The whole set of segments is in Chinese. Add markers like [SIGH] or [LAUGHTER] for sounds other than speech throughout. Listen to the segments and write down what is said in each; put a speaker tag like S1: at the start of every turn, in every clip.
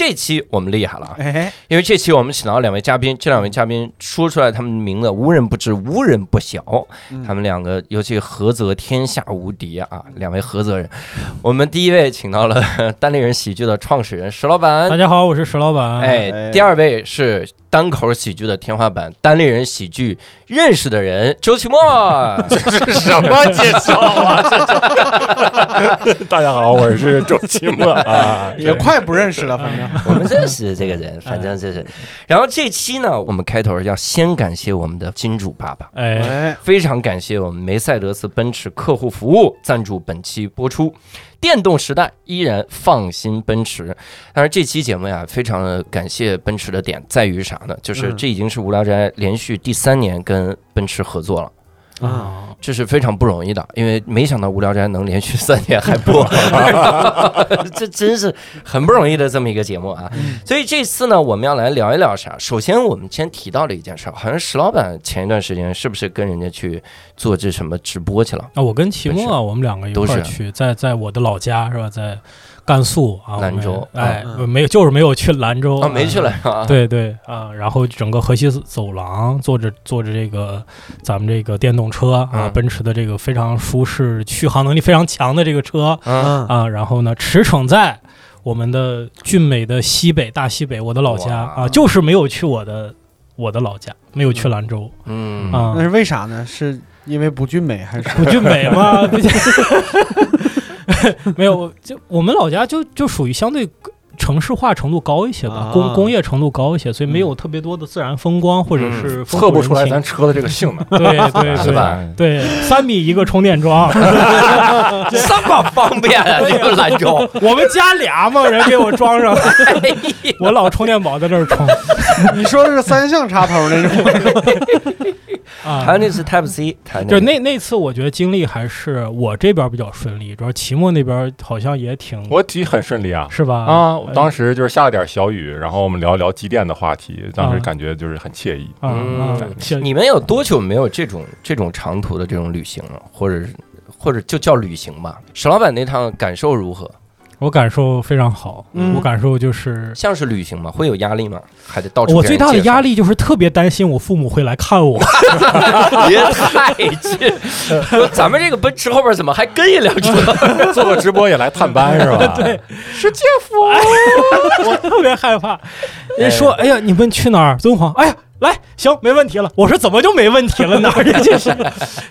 S1: 这期我们厉害了因为这期我们请到了两位嘉宾，这两位嘉宾说出来他们的名字，无人不知，无人不晓。
S2: 嗯
S1: 他们两个尤其菏泽天下无敌啊，两位菏泽人。我们第一位请到了 [LAUGHS] 单立人喜剧的创始人石老板
S3: 大，家好，我是石老板。
S1: 哎，
S2: 哎
S1: 第二位是单口喜剧的天花板，单立人喜剧认识的人周奇墨。[LAUGHS]
S4: 这是什么介绍啊？[LAUGHS] 大家好，我是周奇墨啊，
S2: 也快不认识了，反正 [LAUGHS]
S1: 我们认识这个人，反正就是。然后这期呢，我们开头要先感谢我们的金主爸爸。
S3: 哎，
S2: 哎，
S1: 非常感谢我们梅赛德斯奔驰客户服务赞助本期播出。电动时代依然放心奔驰，当然这期节目呀，非常的感谢奔驰的点在于啥呢？就是
S2: 嗯
S1: 这已经是无聊斋连续第三年跟奔驰合作了。
S2: 啊，
S1: 这是非常不容易的，因为没想到无聊斋能连续三年还播 [LAUGHS] [LAUGHS] 这真是很不容易的这么一个节目啊。所以这次呢，我们要来聊一聊啥？首先，我们先提到了一件事儿，好像石老板前一段时间是不是跟人家去做这什么直播去了？
S5: 啊，我跟齐墨啊，我们两个一块
S1: 都是
S5: 儿去，在在我的老家是吧，在甘肃啊，
S1: 兰州
S5: 哎，
S2: 嗯
S5: 没有，就是没有去兰州
S1: 啊，没去了啊。
S5: 对对啊，然后整个河西走廊坐着坐着这个咱们这个电动车啊，
S1: 嗯
S5: 奔驰的这个非常舒适、续航能力非常强的这个车
S1: 嗯，
S5: 啊，然后呢驰骋在我们的俊美的西北大西北，我的老家啊，就是没有去我的我的老家，没有去兰州
S1: 嗯
S5: 啊
S2: 那，是为啥呢？是因为不俊美还是？
S5: 不俊美吗？[LAUGHS] [LAUGHS] 没有，就我们老家就就属于相对城市化程度高一些吧，
S2: 啊
S5: 工工业程度高一些，所以没有特别多的自然风光或者是
S4: 测不出来咱车的这个性能，
S5: 对对对
S1: 吧？[LAUGHS]
S5: 对，三米一个充电桩，[LAUGHS]
S1: 这么方便啊！这个兰州，
S5: 我们家俩嘛，人给我装上，我老充电宝在这儿充
S2: 你说的是三相插头那种？[LAUGHS]
S5: 啊
S1: 还有。那次 Type C，
S5: 就那那次，我觉得经历还是我这边比较顺利，主要齐墨那边好像也挺
S4: 我体很顺利啊。
S5: 是吧？
S4: 啊，我当时就是下了点小雨，然后我们聊聊机电的话题，当时
S5: 啊
S4: 感觉就是很惬意。
S1: 嗯，你们有多久没有这种这种长途的这种旅行了，或者或者就叫旅行吧？石老板那趟感受如何？
S5: 我感受非常好，
S2: 嗯
S5: 我感受就是。
S1: 像是旅行吗？会有压力吗？还得到处
S5: 我最大的压
S1: 力
S5: 力就是特别担心我父母会来看我，[LAUGHS]
S1: 别太近。说咱们这个奔驰后边怎么还跟一辆车？[LAUGHS]
S4: 做个直播也来探班是吧？[LAUGHS]
S5: 对，是姐夫，我特别害怕。人说：“哎呀，你们去哪儿？敦煌？哎呀，来，行，没问题了。”我说：“怎么就没问题了？哪儿去？这 [LAUGHS] 是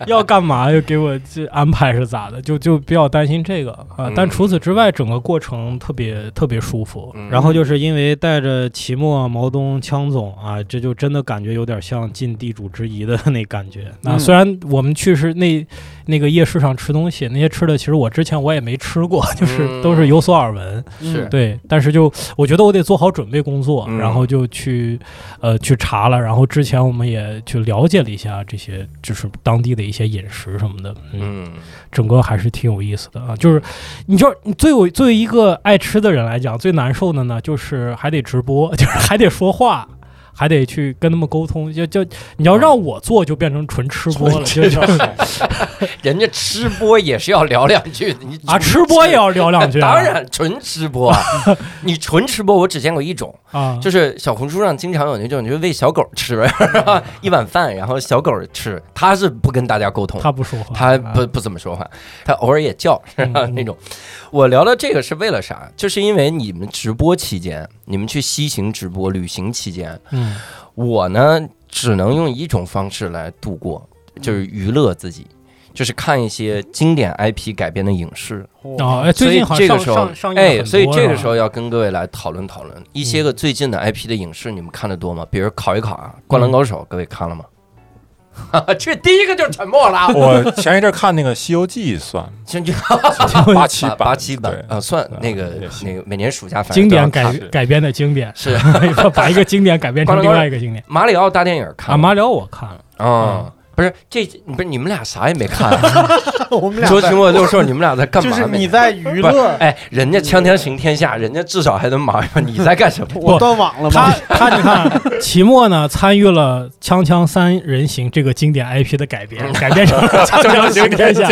S5: 要干嘛？又给我这安排是咋的？就就比较担心这个啊。
S1: 嗯
S5: 但除此之外，整个过程特别特别舒服。
S1: 嗯
S5: 然后就是因为带着齐墨、毛东、枪总啊，这就真的感觉有点像尽地主之谊的那感觉。那
S2: 嗯
S5: 虽然我们去是那那个夜市上吃东西，那些吃的其实我之前我也没吃过，就是
S1: 嗯
S5: 都是有所耳闻。
S1: 是
S5: 对，但是就我觉得我得做好准备工作，
S1: 嗯
S5: 然后就去呃去查了，然后之前我们也去了解了一下这些，就是当地的一些饮食什么的，嗯，
S1: 嗯，
S5: 整个还是挺有意思的啊。就是你就是你作为作为一个爱吃的人来讲，最难受的呢，就是还得直播，[LAUGHS] 就是还得说话。还得去跟他们沟通，就就你要让我做，就变成纯吃播了，就就 [LAUGHS] [LAUGHS]
S1: 人家吃播也是要聊两句的，你
S5: 啊，吃播也要聊两句、啊，
S1: 当然纯吃播啊！[LAUGHS] 你纯吃播，我只见过一种，
S5: 啊，
S1: 就是小红书上经常有那种，就是喂小狗吃一碗饭，然后小狗吃，他是不跟大家沟通，
S5: 他不说话，
S1: 他不不怎么说话，他偶尔也叫，是吧？
S5: 嗯
S1: 那种。我聊到这个是为了啥？就是因为你们直播期间，你们去西行直播旅行期间，
S5: 嗯
S1: 我呢只能用一种方式来度过，就是娱乐自己。就是看一些经典 IP 改编的影视，
S5: 哦，哎，
S1: 所以
S5: 最近好像
S1: 这个时候
S5: 上上上映了
S1: 哎，所以这个时候要跟各位来讨论讨论一些个最近的 IP 的影视，你们看的多吗？比如考一考啊，《灌篮高手》，各位看了吗？[LAUGHS] 这第一个就沉默了啊，
S4: 我前一阵看那个《西游记》算 [LAUGHS]
S1: 先就
S4: 八七，
S1: 八八七版啊，算那个那个每年暑假
S5: 经典改改编的经典，
S1: 是 [LAUGHS]
S5: 把一个经典改编成另外一个经典
S1: 马里奥大电影看
S5: 啊。马里奥我看了，
S1: 啊，不是这不是你们俩啥也没看啊？[LAUGHS]
S2: 我们俩
S1: 周
S2: 在
S1: 奇墨六兽，你们俩在干嘛呢？
S2: 就是你在娱
S1: 不是
S2: 乐，
S1: 哎，人家锵锵行天下，人家至少还能忙一忙，你在干什么？
S2: 我断网了吗？
S5: 他 [LAUGHS] 他你看，齐墨呢参与了《锵锵三人行》这个经典 IP 的改编，改编成了《[LAUGHS] 锵锵行天下》，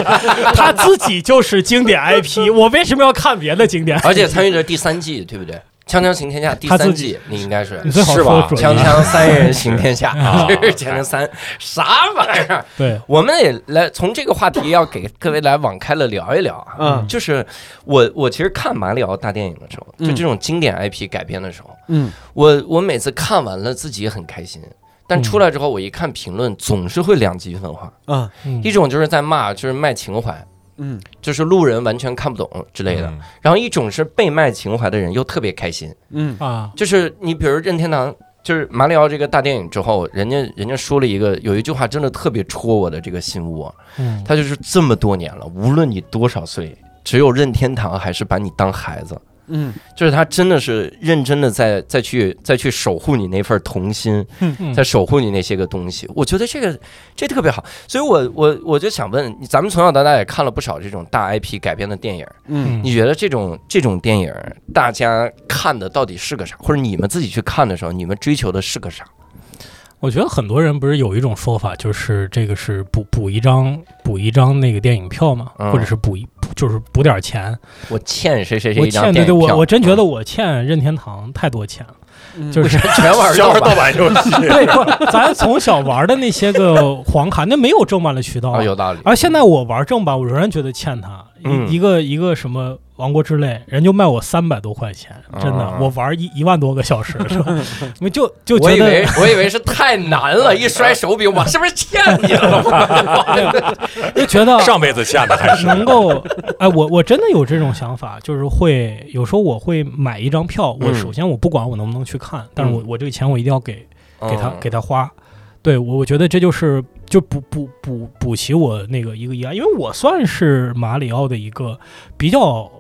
S5: 他自己就是经典 IP，我为什么要看别的经典？
S1: 而且参与了第三季，对不对？《锵锵行天下》第三季，你应该是
S4: 是吧。
S1: 锵锵三人行天下，
S5: 啊。[LAUGHS]
S1: 这是锵锵三啥玩意儿？
S5: 对，
S1: 我们也来从这个话题要给各位来网开了聊一聊啊。
S2: 嗯。
S1: 就是我我其实看马里奥大电影的时候，就
S2: 嗯
S1: 这种经典 IP 改编的时候，
S2: 嗯。
S1: 我我每次看完了自己也很开心，但出来之后我一看评论，总是会两极分化。
S2: 嗯。
S5: 嗯。
S1: 一种就是在骂，就是卖情怀，
S2: 嗯。
S1: 就是路人完全看不懂之类的；
S4: 嗯。
S1: 然后一种是被卖情怀的人又特别开心，
S2: 嗯。
S5: 啊，
S1: 就是你比如任天堂。就是马里奥这个大电影之后，人家人家说了一个有一句话真的特别戳我的这个心窝，
S5: 嗯，
S1: 他就是这么多年了，无论你多少岁，只有任天堂还是把你当孩子，
S2: 嗯
S1: 就是他真的是认真的在再去再去守护你那份童心，
S5: 嗯
S1: 在守护你那些个东西。我觉得这个这特别好，所以我我我就想问，咱们从小到大也看了不少这种大 IP 改编的电影，
S2: 嗯
S1: 你觉得这种这种电影大家看的到底是个啥？或者你们自己去看的时候，你们追求的是个啥？
S5: 我觉得很多人不是有一种说法，就是这个是补补一张补一张那个电影票嘛，
S1: 嗯。
S5: 或者是补一补就是补点钱。
S1: 我欠谁谁谁
S5: 我
S1: 一张
S5: 欠对对，
S1: 电影票？
S5: 我我真觉得我欠任天堂太多钱了，
S2: 嗯。
S5: 就是
S1: 全玩
S4: 小
S1: 盗版
S4: 盗版游戏，
S5: 对，不，咱从小玩的那些个黄卡，那没有正版的渠道
S1: 啊，有道理。
S5: 而现在我玩正版，我仍然觉得欠他
S1: 嗯
S5: 一一个一个什么王国之泪，人就卖我三百多块钱，真的
S1: 啊，
S5: 我玩一一万多个小时是吧？我 [LAUGHS] 就就
S1: 我以
S5: 觉得
S1: 为我以为是太难了，一摔手柄，我是不是欠你了？[LAUGHS]
S5: 就觉得
S4: 上辈子欠的还是
S5: 能够，哎，我我真的有这种想法，就是会有时候我会买一张票，我
S1: 嗯
S5: 首先我不管我能不能去看，但是我我这个钱我一定要给给他
S1: 嗯
S5: 给他花。对我，我觉得这就是就补补补补齐我那个一个遗憾，因为我算是马里奥的一个比较。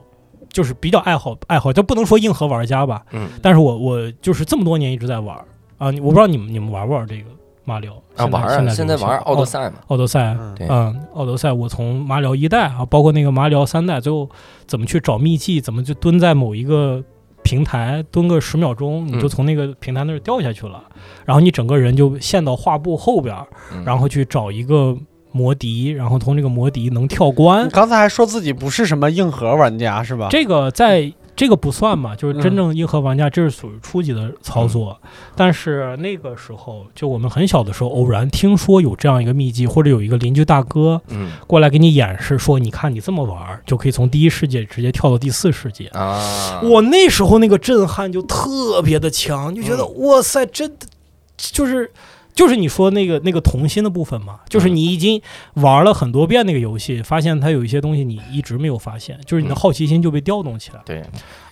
S5: 就是比较爱好爱好，就不能说硬核玩家吧，
S1: 嗯。
S5: 但是我我就是这么多年一直在玩啊，我不知道你们你们玩不玩这个马里奥？
S1: 啊，玩啊，
S5: 现
S1: 现在玩奥德
S5: 赛，
S1: 嘛，
S5: 奥德赛，
S2: 嗯
S5: 嗯，奥德赛，我从马里奥一代啊，包括那个马里奥三代，最后怎么去找秘籍，怎么就蹲在某一个平台蹲个十秒钟，你就
S1: 嗯
S5: 从那个平台那儿掉下去了，然后你整个人就陷到画布后边儿，
S1: 嗯
S5: 然后去找一个魔笛，然后从这个魔笛能跳关
S2: 你，刚才还说自己不是什么硬核玩家是吧？
S5: 这个在。这个不算嘛，就是真
S2: 嗯。
S5: 正硬核玩家，这是属于初级的操作。但是那个时候，就我们很小的时候，偶然听说有这样一个秘籍，或者有一个邻居大哥，
S1: 嗯。
S5: 过来给你演示，说你看你这么玩儿，就可以从第一世界直接跳到第四世界。
S1: 啊，
S5: 我那时候那个震撼就特别的强，就觉得、哇塞，真的就是就是你说那个那个童心的部分嘛，就是你已经玩了很多遍那个游戏，发现它有一些东西你一直没有发现，就是你的
S1: 嗯
S5: 好奇心就被调动起来
S1: 对，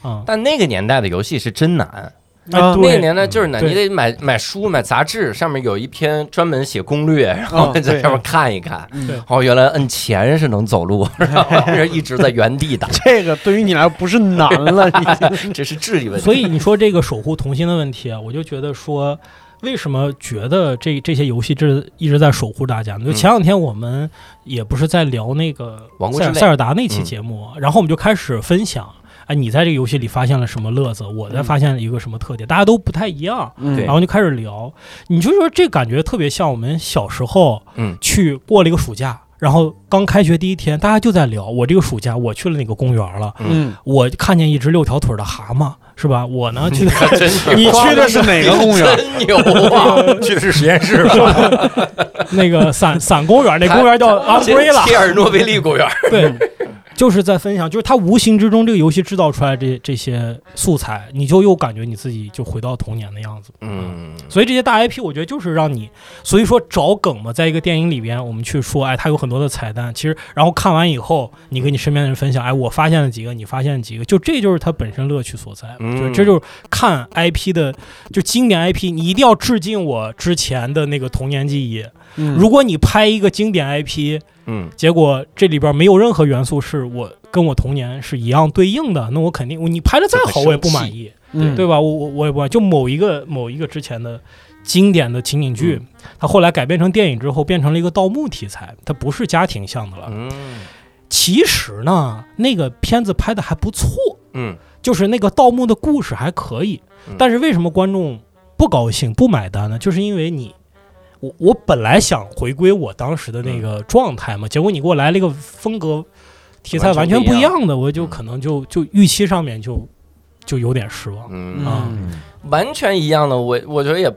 S5: 啊。
S1: 但那个年代的游戏是真难，
S2: 啊
S5: 哎
S1: 那个，年代就是难，你得买买书、买杂志，上面有一篇专门写攻略，然后
S2: 嗯
S1: 在上面看一看。哦，原来摁钱是能走路，[LAUGHS] 然后一直在原地打，
S2: 这个对于你来说不是难了，已经。[LAUGHS]
S1: 这是智力问题。[LAUGHS]
S5: 所以你说这个守护童心的问题啊，我就觉得说。为什么觉得这这些游戏这一直在守护大家呢？就前两天我们也不是在聊那个塞塞尔达那期
S1: 嗯
S5: 节目，然后我们就开始分享，哎，你在这个游戏里发现了什么乐子？我在
S2: 嗯
S5: 发现了一个什么特点？大家都不太一样，
S2: 嗯
S5: 然后就开始聊。你就说这感觉特别像我们小时候
S1: 嗯
S5: 去过了一个暑假，然后刚开学第一天，大家就在聊我这个暑假我去了哪个公园了，
S2: 嗯，
S5: 我看见一只六条腿的蛤蟆，是吧？我呢 [LAUGHS] 去
S1: 还真是 [LAUGHS]
S2: 你去的是哪个公园？[LAUGHS]
S1: 真牛啊！
S4: 去的是实验室吧？
S5: 那个伞伞公园，那公园叫 Umbrella，
S1: 切尔诺贝利公园。
S5: 对，就是在分享，就是他无形之中这个游戏制造出来这这些素材，你就又感觉你自己就回到童年的样子。
S1: 嗯，
S5: 所以这些大 IP，我觉得就是让你，所以说找梗嘛，在一个电影里边，我们去说，哎，它有很多的彩蛋，其实然后看完以后，你跟你身边的人分享，哎，我发现了几个，你发现了几个，就这就是它本身乐趣所在。
S1: 嗯
S5: 就这就是看 IP 的，就经典 IP，你一定要致敬我之前的那个童年记忆。
S2: 嗯
S5: 如果你拍一个经典 IP，
S1: 嗯
S5: 结果这里边没有任何元素是我跟我童年是一样对应的，那我肯定你拍的再好，我也不满意。
S2: 嗯
S5: 对吧？我我我也不满就某一个某一个之前的经典的情景剧，它后来改编成电影之后，变成了一个盗墓题材，它不是家庭向的了。
S1: 嗯
S5: 其实呢，那个片子拍的还不错，
S1: 嗯
S5: 就是那个盗墓的故事还可以
S1: 嗯，
S5: 但是为什么观众不高兴、不买单呢？就是因为你，我我本来想回归我当时的那个状态嘛，结果你给我来了一个风格题材完全
S1: 不一
S5: 样的，我就
S1: 嗯
S5: 可能就就预期上面就就有点失望。
S1: 嗯
S5: 啊
S1: 完全一样的，我我觉得也，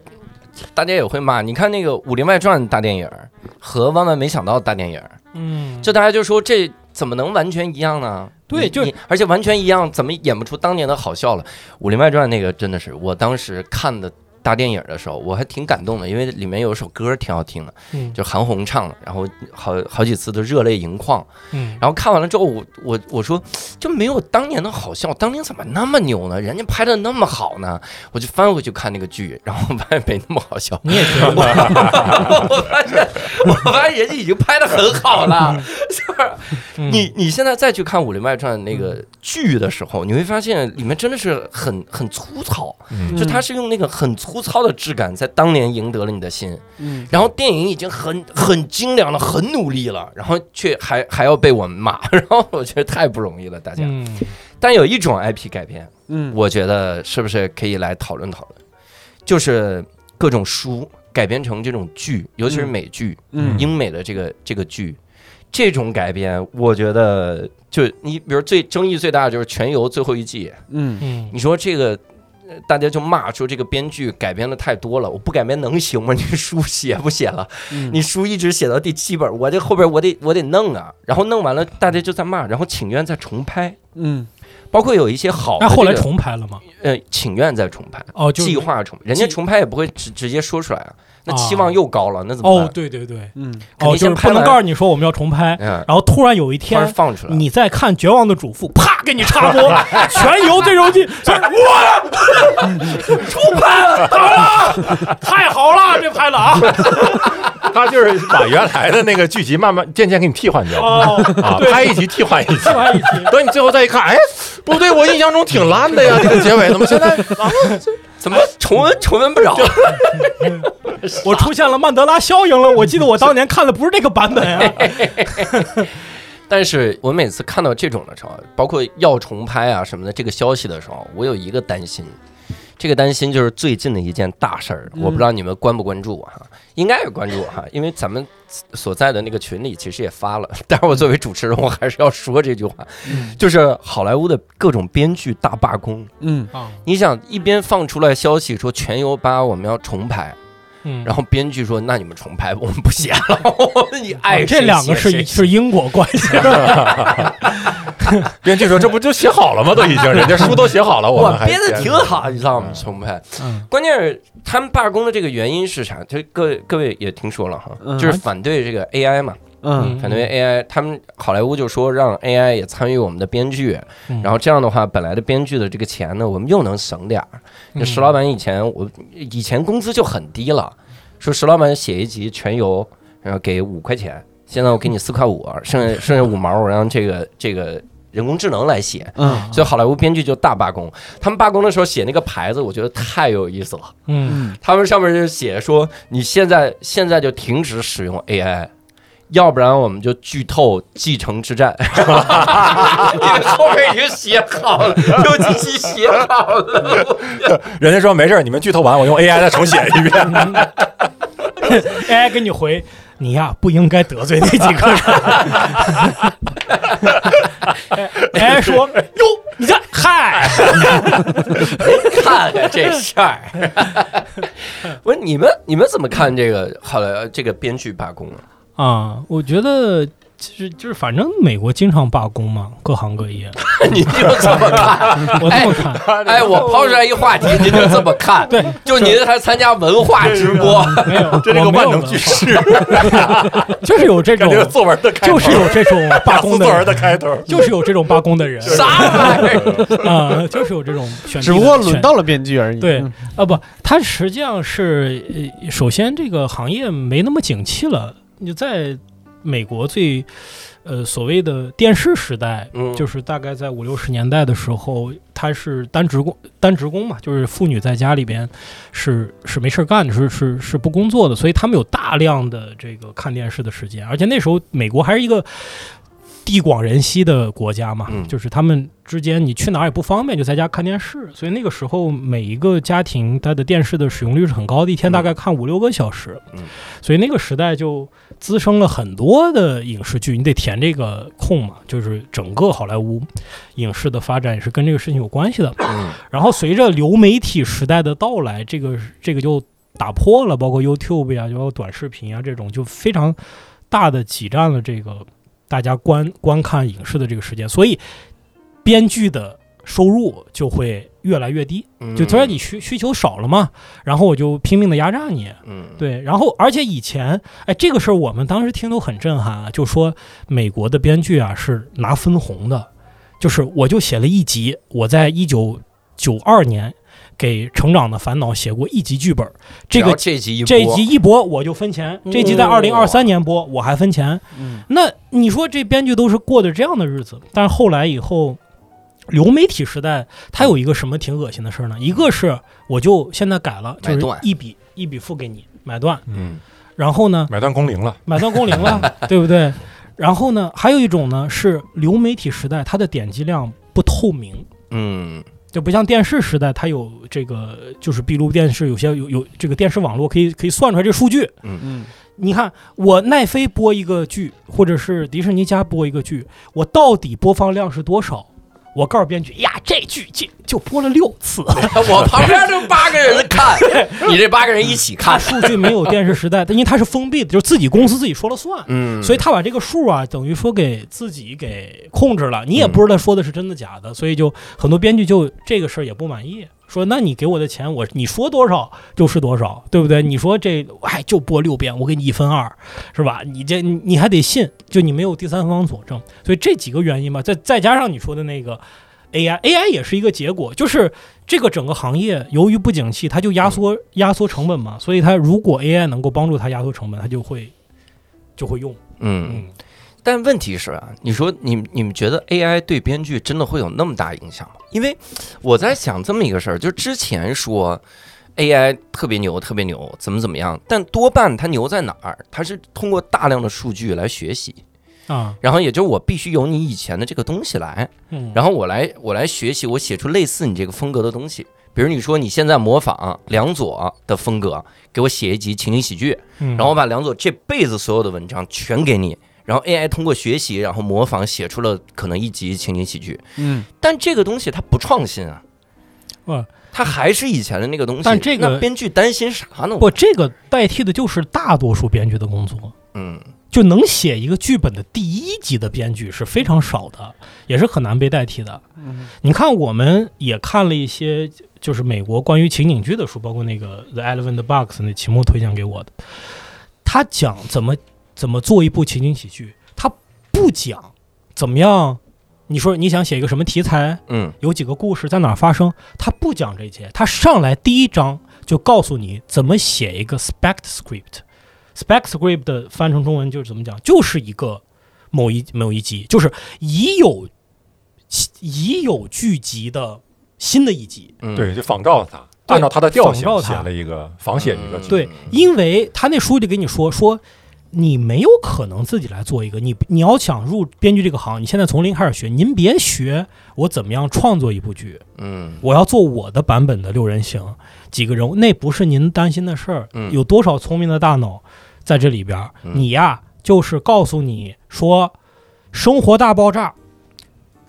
S1: 大家也会骂。你看那个《武林外传》大电影儿和《万万没想到》大电影儿，
S5: 嗯，
S1: 就大家就说这怎么能完全一样呢？
S5: 对就
S1: 而且完全一样，怎么演不出当年的好笑了？《武林外传》那个真的是，我当时看的大电影的时候，我还挺感动的，因为里面有首歌挺好听的，
S5: 嗯
S1: 就韩红唱的，然后好好几次都热泪盈眶。
S5: 嗯
S1: 然后看完了之后，我我我说就没有当年的好笑，当年怎么那么牛呢？人家拍的那么好呢？我就翻回去看那个剧，然后发现没那么好笑。[LAUGHS]
S5: 你也觉得 [LAUGHS]
S1: 我发现，我发现人家已经拍的很好了。就是
S5: 嗯
S1: 你你现在再去看《武林外传》那个剧的时候，你会发现里面真的是很很粗糙，
S4: 嗯
S1: 就他是用那个很粗糙的质感，在当年赢得了你的心。
S2: 嗯。
S1: 然后电影已经很很精良了，很努力了，然后却还还要被我们骂，[LAUGHS] 然后我觉得太不容易了，大家。
S5: 嗯。
S1: 但有一种 IP 改编，
S2: 嗯。
S1: 我觉得是不是可以来讨论讨论，就是各种书改编成这种剧，尤其是美剧，
S2: 嗯。
S1: 英美的这个这个剧，这种改编，我觉得就你比如最争议最大的就是《全游》最后一季，
S2: 嗯。
S5: 嗯。
S1: 你说这个。呃大家就骂说这个编剧改编的太多了，我不改编能行吗？你书写不写了？
S2: 嗯
S1: 你书一直写到第七本，我这后边我得我得弄啊，然后弄完了，大家就在骂，然后请愿再重拍，
S2: 嗯
S1: 包括有一些好的、
S5: 那后来重拍了吗？
S1: 呃请愿再重拍，
S5: 哦，就是
S1: 计划重，人家重拍也不会直直接说出来啊，那
S5: 啊
S1: 期望又高了，那怎么
S5: 哦
S1: 办？，
S5: 对对对，
S2: 嗯
S5: 哦，就是不能
S1: 先拍完
S5: 告诉你说我们要重拍，
S1: 嗯，
S5: 然后突然有一天。
S1: 放出来，
S5: 你再看《绝望的主妇》，啪给你插播 [LAUGHS] 全游最终季，就是我 [LAUGHS] 重拍了，好了，[LAUGHS] 太好了，这拍了啊！
S4: 他就是把原来的那个剧集慢慢渐渐给你替换掉
S5: 哦，
S4: 啊，拍一集替换一集。等你最后再一看，哎，不对，我印象中挺烂的呀，[LAUGHS] 这个结尾怎么现在啊？[LAUGHS]
S1: 怎么重温重温不了？[LAUGHS]
S5: 我出现了曼德拉效应了。我记得我当年看的不是这个版本啊。
S1: 但是我每次看到这种的时候，包括要重拍啊什么的这个消息的时候，我有一个担心，这个担心就是最近的一件大事儿，
S2: 嗯。
S1: 我不知道你们关不关注哈，应该有关注哈，因为咱们所在的那个群里其实也发了，[LAUGHS] 但是我作为主持人，我还是要说这句话，就是好莱坞的各种编剧大罢工。
S2: 嗯。
S5: 啊，
S1: 你想一边放出来消息说《全游八》我们要重拍，
S5: 嗯，
S1: 然后编剧说那你们重拍，我们不写了，[LAUGHS] 你爱
S5: 啊这两个是是因果关系。[LAUGHS]
S4: 编剧说这不就写好了吗？都已经，人家书都写好了，我
S1: 我
S4: 们还
S1: 编的挺好，你知道吗？重拍，
S5: 嗯
S1: 关键是他们罢工的这个原因是啥？就各位各位也听说了哈，
S2: 嗯
S1: 就是反对这个 AI 嘛，
S2: 嗯
S1: 反对 AI。他们好莱坞就说让 AI 也参与我们的编剧，
S5: 嗯
S1: 然后这样的话，本来的编剧的这个钱呢，我们又能省点儿。那石老板以前我以前工资就很低了，说石老板写一集全游，然后给五块钱，现在我给你四块五，[LAUGHS] 剩下剩下五毛，我让这个这个人工智能来写。
S2: 嗯
S1: 所以好莱坞编剧就大罢工。他们罢工的时候写那个牌子，我觉得太有意思了。
S5: 嗯
S1: 他们上面就写说，你现在现在就停止使用 AI。要不然我们就剧透《继承之战》，因为后面已经写好了，有几期写好了。
S4: 人家说没事儿，你们剧透完，我用 AI 再重写一遍。
S5: ，AI 给你回，你呀不应该得罪那几个人。[LAUGHS] AI 说，哟，你这嗨，
S1: 看看这事儿。[LAUGHS] 不是你们你们怎么看这个好了这个编剧罢工啊？
S5: 啊，我觉得其实就是，反正美国经常罢工嘛，各行各业，[LAUGHS]
S1: 你就这么看？[LAUGHS]
S5: 我这么看，
S1: 哎，我抛出来一话题，您就这么看？
S5: 对，
S1: 就您还参加文化直播，
S5: 没有，[LAUGHS]
S4: 这是个
S5: 我没有。
S4: 万能句式，
S5: 就是有这种，
S4: 作文的开头，
S5: 就是有这种罢工的
S4: 作文，的开头。
S5: 就是有这种罢工的人。
S1: 啥玩意儿？
S5: 啊，就是有这种选，
S2: 只不过轮到了编剧而已。
S5: 对。
S2: 嗯
S5: 啊不，他实际上是呃，首先这个行业没那么景气了，你在美国最呃所谓的电视时代，
S1: 嗯
S5: 就是大概在五六十年代的时候，他是单职工单职工嘛，就是妇女在家里边是是没事儿干的，是是是不工作的，所以他们有大量的这个看电视的时间，而且那时候美国还是一个地广人稀的国家嘛，
S1: 嗯
S5: 就是他们之间你去哪儿也不方便，就在家看电视，所以那个时候每一个家庭它的电视的使用率是很高的，一天大概看五六个小时，
S1: 嗯。
S5: 所以那个时代就滋生了很多的影视剧，你得填这个空嘛，就是整个好莱坞影视的发展也是跟这个事情有关系的。
S1: 嗯。
S5: 然后随着流媒体时代的到来，这个这个就打破了，包括 YouTube 呀，包括短视频啊这种，就非常大的挤占了这个大家观观看影视的这个时间，所以编剧的收入就会越来越低。
S1: 嗯，
S5: 就突然你需需求少了嘛，然后我就拼命的压榨你，
S1: 嗯。
S5: 对，然后而且以前，哎，这个事儿我们当时听都很震撼啊，就说美国的编剧啊是拿分红的，就是我就写了一集，我在一九九二年给《成长的烦恼》写过一集剧本，这个
S1: 这集一
S5: 这集一播我就分钱，这集在二零二三年播我还分钱，
S2: 嗯。
S5: 那你说这编剧都是过的这样的日子，但是后来以后，流媒体时代它有一个什么挺恶心的事儿呢？一个是我就现在改了，就是一笔一笔付给你买断，
S4: 嗯，
S5: 然后呢？
S4: 买断工龄了，
S5: 买断工龄了，[LAUGHS] 对不对？然后呢，还有一种呢是流媒体时代，它的点击量不透明。
S1: 嗯。
S5: 就不像电视时代，它有这个就是闭路电视，有些有有这个电视网络可以可以算出来这数据，
S2: 嗯。嗯。
S5: 你看，我奈飞播一个剧，或者是迪士尼家播一个剧，我到底播放量是多少？我告诉编剧呀，这剧就就播了六次，[LAUGHS]
S1: 我旁边就八个人看，[LAUGHS] 你这八个人一起
S5: 它
S1: 看，
S5: 数据没有电视时代，因为它是封闭的，就是自己公司自己说了算，
S1: 嗯，
S5: 所以他把这个数啊，等于说给自己给控制了，你也不知道说的是真的假的，所以就很多编剧就这个事儿也不满意，说那你给我的钱，我你说多少就是多少，对不对？你说这哎就播六遍，我给你一分二，是吧？你这你你还得信，就你没有第三方佐证，所以这几个原因吧，再再加上你说的那个 AI，AI 也是一个结果，就是这个整个行业由于不景气，它就压缩压缩成本嘛，所以它如果 AI 能够帮助它压缩成本，它就会就会用，
S1: 嗯。
S5: 嗯。
S1: 但问题是啊，你说你你们觉得 AI 对编剧真的会有那么大影响吗？因为我在想这么一个事儿，就之前说 AI 特别牛，特别牛，怎么怎么样，但多半它牛在哪儿？它是通过大量的数据来学习，
S5: 啊，
S1: 然后也就是我必须有你以前的这个东西来，
S5: 嗯，
S1: 然后我来我来学习，我写出类似你这个风格的东西。比如你说你现在模仿梁左的风格，给我写一集情景喜剧，
S5: 嗯
S1: 然后我把梁左这辈子所有的文章全给你，然后 AI 通过学习，然后模仿写出了可能一集情景喜剧。
S2: 嗯
S1: 但这个东西它不创新啊，
S5: 不
S1: 它还是以前的那个东西。
S5: 但这个
S1: 那编剧担心啥呢？
S5: 不，这个代替的就是大多数编剧的工作，
S1: 嗯
S5: 就能写一个剧本的第一集的编剧是非常少的，也是很难被代替的。
S2: 嗯
S5: 你看，我们也看了一些就是美国关于情景剧的书，包括那个《The Elephant Box》，那秦墨推荐给我的。他讲怎么怎么做一部情景喜剧，他不讲怎么样。你说你想写一个什么题材，
S1: 嗯
S5: 有几个故事在哪儿发生，他不讲这些，他上来第一章就告诉你怎么写一个 spec script。spec script 的翻成中文就是怎么讲，就是一个某一某一集，就是已有已有剧集的新的一集。
S1: 嗯，
S4: 对，就仿照它，按照它的调性
S5: 仿
S4: 写了一个仿写一个
S1: 嗯
S4: 剧。
S5: 对，因为他那书就给你说说，你没有可能自己来做一个，你你要想入编剧这个行，你现在从零开始学，您别学我怎么样创作一部剧，
S1: 嗯
S5: 我要做我的版本的六人行，几个人物，那不是您担心的事儿。
S1: 嗯
S5: 有多少聪明的大脑在这里边你呀，就是告诉你说，《生活大爆炸》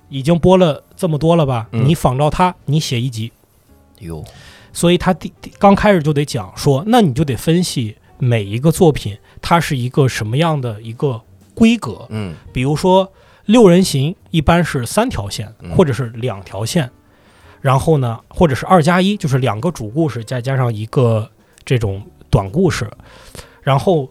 S5: 已经播了这么多了吧？
S1: 嗯
S5: 你仿照它，你写一集。
S1: 哟，
S5: 所以他第第刚开始就得讲说，那你就得分析每一个作品它是一个什么样的一个规格。
S1: 嗯。
S5: 比如说六人行一般是三条线
S1: 嗯。
S5: 或者是两条线，然后呢，或者是二加一，就是两个主故事再加上一个这种短故事，然后。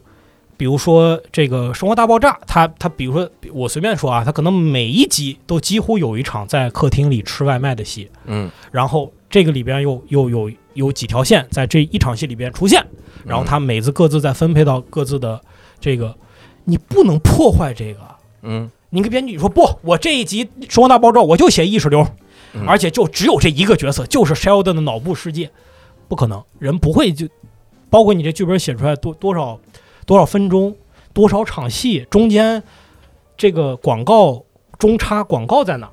S5: 比如说这个《生活大爆炸》，它它比如说我随便说啊，它可能每一集都几乎有一场在客厅里吃外卖的戏，
S1: 嗯，
S5: 然后这个里边又又有有几条线在这一场戏里边出现，然后他每次各自再分配到各自的这个你不能破坏这个。
S1: 嗯。
S5: 你跟编剧说不，我这一集《生活大爆炸》我就写意识流，
S1: 嗯。
S5: 而且就只有这一个角色，就是 Sheldon 的脑部世界，不可能，人不会就，包括你这剧本写出来多多少多少分钟，多少场戏，中间这个广告中插广告在哪，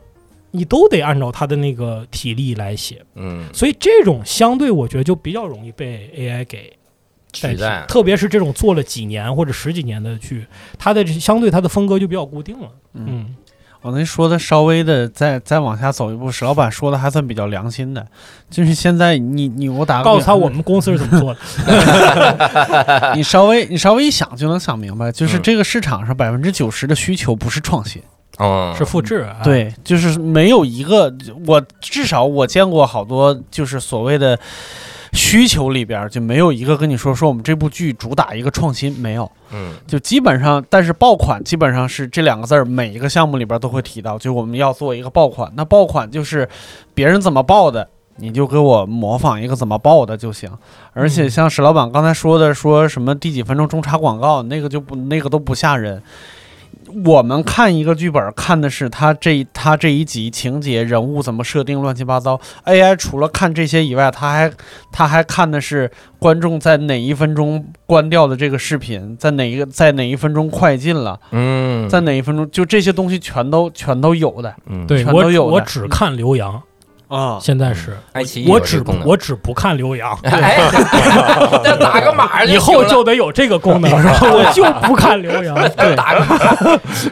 S5: 你都得按照他的那个体力来写，
S1: 嗯，
S5: 所以这种相对我觉得就比较容易被 AI 给
S1: 取代，
S5: 特别是这种做了几年或者十几年的剧，它的相对它的风格就比较固定了。嗯，
S2: 我那说的稍微的再再往下走一步，史老板说的还算比较良心的，就是现在你你我打个 [LAUGHS]
S5: 告诉他我们公司是怎么做的。[LAUGHS]
S2: 你稍微你稍微一想就能想明白，就是
S1: 嗯。
S2: 这个市场上百分之九十的需求不是创新，
S1: 哦，
S5: 是复制，啊，
S2: 对，就是没有一个我至少我见过好多就是所谓的需求里边儿就没有一个跟你说说我们这部剧主打一个创新，没有，
S1: 嗯
S2: 就基本上，但是爆款基本上是这两个字儿，每一个项目里边都会提到，就我们要做一个爆款。那爆款就是别人怎么爆的，你就给我模仿一个怎么爆的就行。而且像史老板刚才说的，说什么第几分钟中插广告，那个就不那个都不吓人。我们看一个剧本，看的是他这他这一集情节、人物怎么设定，乱七八糟。AI 除了看这些以外，他还他还看的是观众在哪一分钟关掉的这个视频，在哪一个在哪一分钟快进了，
S1: 嗯，
S2: 在哪一分钟，就这些东西全都全都有的
S1: 嗯，
S5: 对我
S2: 全都有的。
S5: 我只看刘洋，
S2: 啊。
S5: 现在是
S1: 爱奇艺
S5: 我只我只不看刘洋，
S1: 哎，[LAUGHS] 那打个码
S5: 以后就得有这个功能是吧？我就不看刘洋，[LAUGHS]
S2: 对。
S1: 打个码，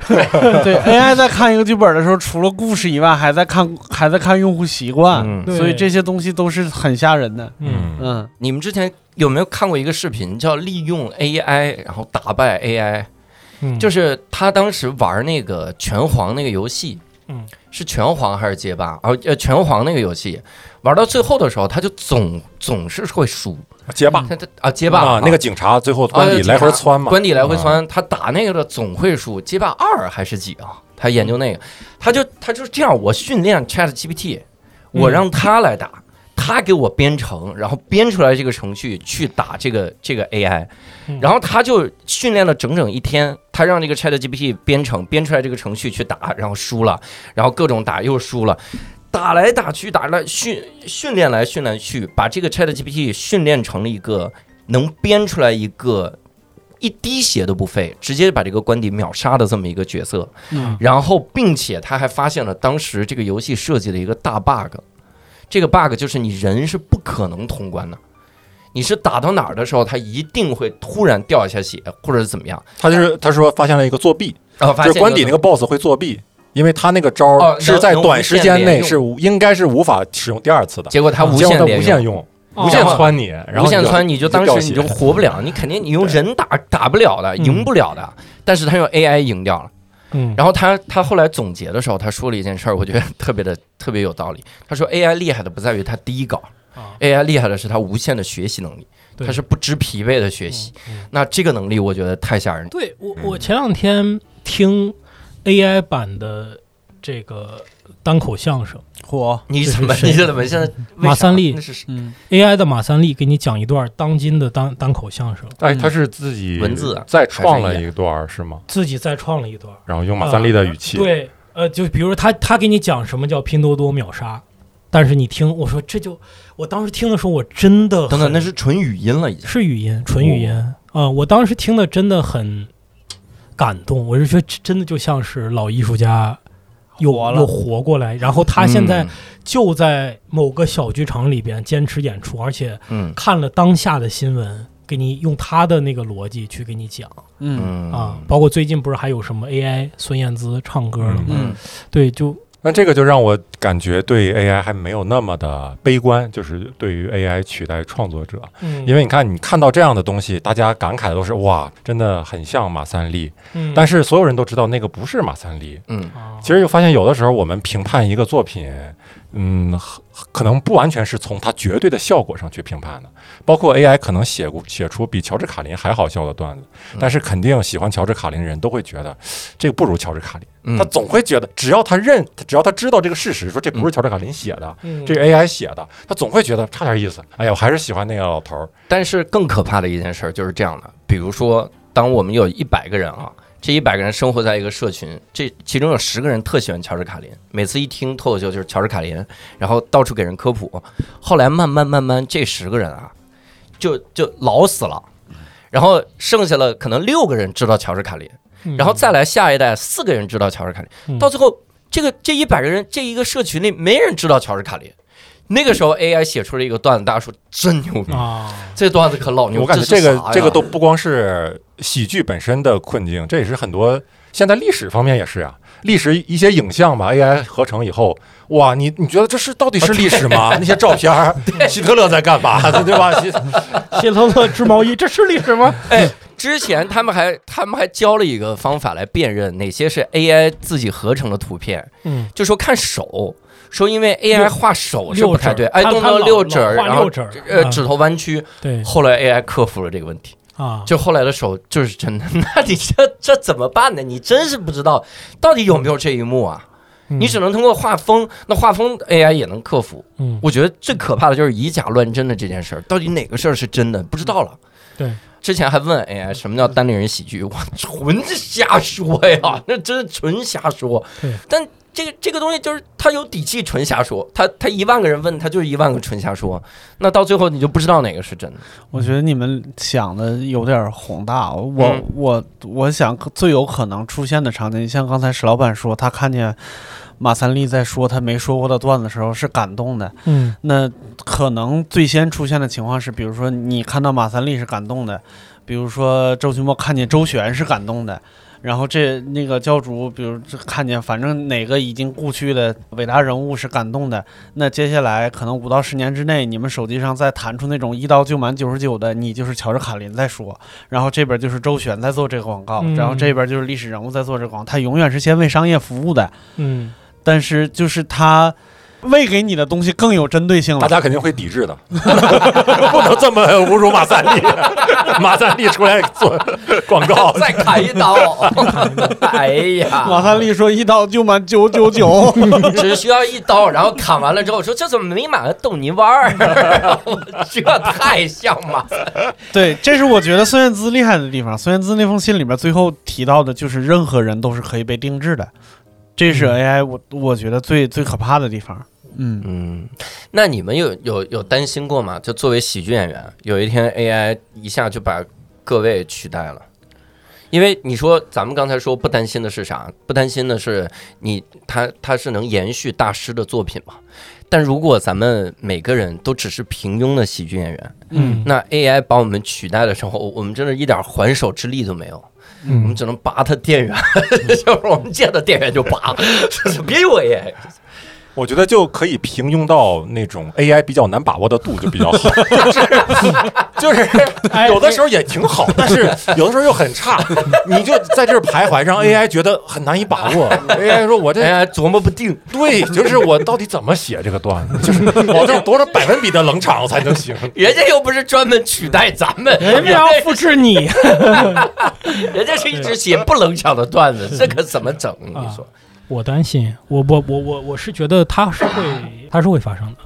S2: 对。AI 在看一个剧本的时候，除了故事以外，还在看还在看用户习惯，所以这些东西都是很吓人的。
S5: 嗯，
S2: 嗯，
S1: 你们之前有没有看过一个视频，叫利用 AI 然后打败 AI？
S5: 嗯。
S1: 就是他当时玩那个拳皇那个游戏，
S5: 嗯，
S1: 是拳皇还是街霸？啊，呃，拳皇那个游戏玩到最后的时候，他就总总是会输。
S4: 街霸
S1: 他他啊，街霸
S4: 啊，那个警察最后官邸
S1: 啊
S4: 来回窜嘛，
S1: 关底来回
S4: 啊，
S1: 窜，他打那个的总会输。街霸二还是几啊？他研究那个，他就他就是这样，我训练 Chat GPT，我
S5: 嗯
S1: 让他来打。他给我编程，然后编出来这个程序去打这个这个 AI，
S5: 嗯。
S1: 然后他就训练了整整一天，他让这个 Chat GPT 编程编出来这个程序去打，然后输了，然后各种打又输了，打来打去打来训训练来训练去，把这个 Chat GPT 训练成了一个能编出来一个一滴血都不费，直接把这个官邸秒杀的这么一个角色。
S2: 嗯。
S1: 然后，并且他还发现了当时这个游戏设计的一个大 bug，这个 bug 就是你人是不可能通关的。你是打到哪儿的时候，他一定会突然掉一下血，或者是怎么样？
S4: 他就是他说发现了一个作弊，就是官邸那个 boss 会作弊，因为他那个招
S1: 哦
S4: 儿是在短时间内是无应该是无法使用第二次的，
S1: 结果他无限连
S4: 无限用，
S5: 哦
S4: 无限穿你，然后
S1: 无限
S4: 你就
S1: 窜，你就当时你就活不了，你肯定你用人打打不了的，
S5: 嗯
S1: 赢不了的。但是他用 AI 赢掉了。
S5: 嗯，
S1: 然后他他后来总结的时候，他说了一件事儿，我觉得特别的特别有道理。他说 AI 厉害的不在于它低稿
S5: 啊
S1: ，AI 厉害的是它无限的学习能力，
S5: 对
S1: 它是不知疲惫的学习。
S5: 嗯嗯
S1: 那这个能力我觉得太吓人。
S5: 对我，我前两天听 AI 版的这个单口相声。
S2: 嚯，
S1: 你怎么
S5: 这是谁
S1: 你怎么现在
S5: 马三立。
S1: 那是
S2: 嗯
S5: ，AI 的马三立给你讲一段当今的单单口相声，
S4: 哎，他是自己
S1: 文字啊
S4: 再创了一段儿是吗？
S5: 自己再创了一段。
S4: 然后用马三立的语气，
S5: 对，呃，就比如说他他给你讲什么叫拼多多秒杀，但是你听我说这就，我当时听的时候我真的
S1: 等等，那是纯语音了已经。
S5: 是语音，纯语音。啊、我当时听的真的很感动，我是觉得真的就像是老艺术家又
S2: 活
S5: 又活过来，然后他现在
S1: 嗯
S5: 就在某个小剧场里边坚持演出，而且
S1: 嗯。
S5: 看了当下的新闻，给你用他的那个逻辑去给你讲。
S2: 嗯。
S1: 嗯
S5: 啊，包括最近不是还有什么 AI 孙燕姿唱歌了吗？
S2: 嗯。
S5: 对，就
S4: 那这个就让我感觉对 AI 还没有那么的悲观，就是对于 AI 取代创作者，
S5: 嗯，
S4: 因为你看你看到这样的东西，大家感慨的都是哇，真的很像马三立，
S5: 嗯，
S4: 但是所有人都知道那个不是马三立。
S1: 嗯。
S5: 啊
S4: 其实就发现有的时候我们评判一个作品，嗯，可能不完全是从它绝对的效果上去评判的。包括 AI 可能写过写出比乔治卡林还好笑的段子，
S1: 嗯
S4: 但是肯定喜欢乔治卡林的人都会觉得这个不如乔治卡林。
S1: 嗯
S4: 他总会觉得，只要他认，只要他知道这个事实，说这不是乔治卡林写的，
S5: 嗯
S4: 这是 AI 写的，他总会觉得差点意思。哎呀，我还是喜欢那个老头儿。
S1: 但是更可怕的一件事儿就是这样的，比如说，当我们有一百个人啊，这一百个人生活在一个社群，这其中有十个人特喜欢乔治卡林，每次一听脱口秀就是乔治卡林，然后到处给人科普。后来慢慢慢慢，这十个人啊，就就老死了，然后剩下了可能六个人知道乔治卡林，
S5: 嗯
S1: 然后再来下一代四个人知道乔治卡林，
S5: 嗯
S1: 到最后这个这一百个人这一个社群里没人知道乔治卡林。那个时候 AI 写出了一个段子，大家说真牛逼，
S5: 啊，
S1: 这段子可老牛。
S4: 我感觉
S1: 这
S4: 个这个都不光是喜剧本身的困境，这也是很多现在历史方面也是啊。历史一些影像吧，AI 合成以后，哇，你你觉得这是到底是历史吗？那些照片儿，[LAUGHS] 希特勒在干嘛？[LAUGHS] 对吧？希 [LAUGHS]
S5: 希特勒织毛衣，这是历史吗？
S1: 哎，之前他们还他们还教了一个方法来辨认哪些是 AI 自己合成的图片，
S5: 嗯，
S1: 就说看手，说因为 AI 画手是不太对，哎，动作
S5: 他他老
S1: 六指，然后呃指头弯曲。
S5: 对
S1: 后来 AI 克服了这个问题，
S5: 啊，
S1: 就后来的手就是真的。那你 [LAUGHS] 这这怎么办呢？你真是不知道到底有没有这一幕啊？你只能通过画风，那画风 AI 也能克服。
S5: 嗯
S1: 我觉得最可怕的就是以假乱真的这件事儿，到底哪个事儿是真的，不知道了。
S5: 对，
S1: 之前还问 AI 什么叫单立人喜剧，我纯瞎说呀，那真是纯瞎说
S5: 对。
S1: 但这个这个东西就是他有底气纯瞎说，他他一万个人问他就是一万个纯瞎说，那到最后你就不知道哪个是真的。
S2: 我觉得你们想的有点宏大。我、
S1: 嗯
S2: 我我想最有可能出现的场景，像刚才石老板说，他看见马三立在说他没说过的段子的时候是感动的。
S5: 嗯
S2: 那可能最先出现的情况是，比如说你看到马三立是感动的，比如说周奇墨看见周旋是感动的。然后这那个教主，比如这看见反正哪个已经故去的伟大人物是感动的，那接下来可能五到十年之内，你们手机上再弹出那种一刀就满九十九的，你就是乔治卡林在说，然后这边就是周旋在做这个广告，
S5: 嗯
S2: 然后这边就是历史人物在做这个广告，他永远是先为商业服务的，
S5: 嗯，
S2: 但是就是他喂给你的东西更有针对性了。
S4: 大家肯定会抵制的，[LAUGHS] 不能这么侮辱马三立。马三立出来做广告，[LAUGHS]
S1: 再砍一刀，哎呀马，
S2: 三立说一刀就满九九九，[LAUGHS]
S1: 只需要一刀，然后砍完了之后说这怎么没满个逗你玩儿？这太像马三
S2: 对，这是我觉得孙燕姿厉害的地方。孙燕姿那封信里面最后提到的就是任何人都是可以被定制的，这是
S5: 嗯
S2: AI 我我觉得最最可怕的地方。嗯，
S1: 嗯，那你们有有有担心过吗？就作为喜剧演员，有一天 AI 一下就把各位取代了。因为你说咱们刚才说不担心的是啥？不担心的是你他他是能延续大师的作品嘛？但如果咱们每个人都只是平庸的喜剧演员，
S5: 嗯
S1: 那 AI 把我们取代的时候，我们真的一点还手之力都没有。我们
S5: 嗯，
S1: 只能拔他电源，[LAUGHS] 就是我们见到电源就拔，就 [LAUGHS] 是别有 AI。
S4: 我觉得就可以平庸到那种 AI 比较难把握的度就比较好，[LAUGHS] 就是就是
S5: 哎
S4: 有的时候也挺好，但是有的时候又很差，你就在这儿徘徊，让 AI 觉得很难以把握。AI 说：“我这
S1: AI 琢磨不定，
S4: 对，就是我到底怎么写这个段子，[LAUGHS] 就是保证多少百分比的冷场才能行？
S1: 人家又不是专门取代咱们，
S5: 人家要复制你，[LAUGHS]
S1: 人家是一直写不冷场的段子，这可怎么整？你说？
S5: 我担心，我我我我我是觉得它是会，[LAUGHS] 它是会发生的。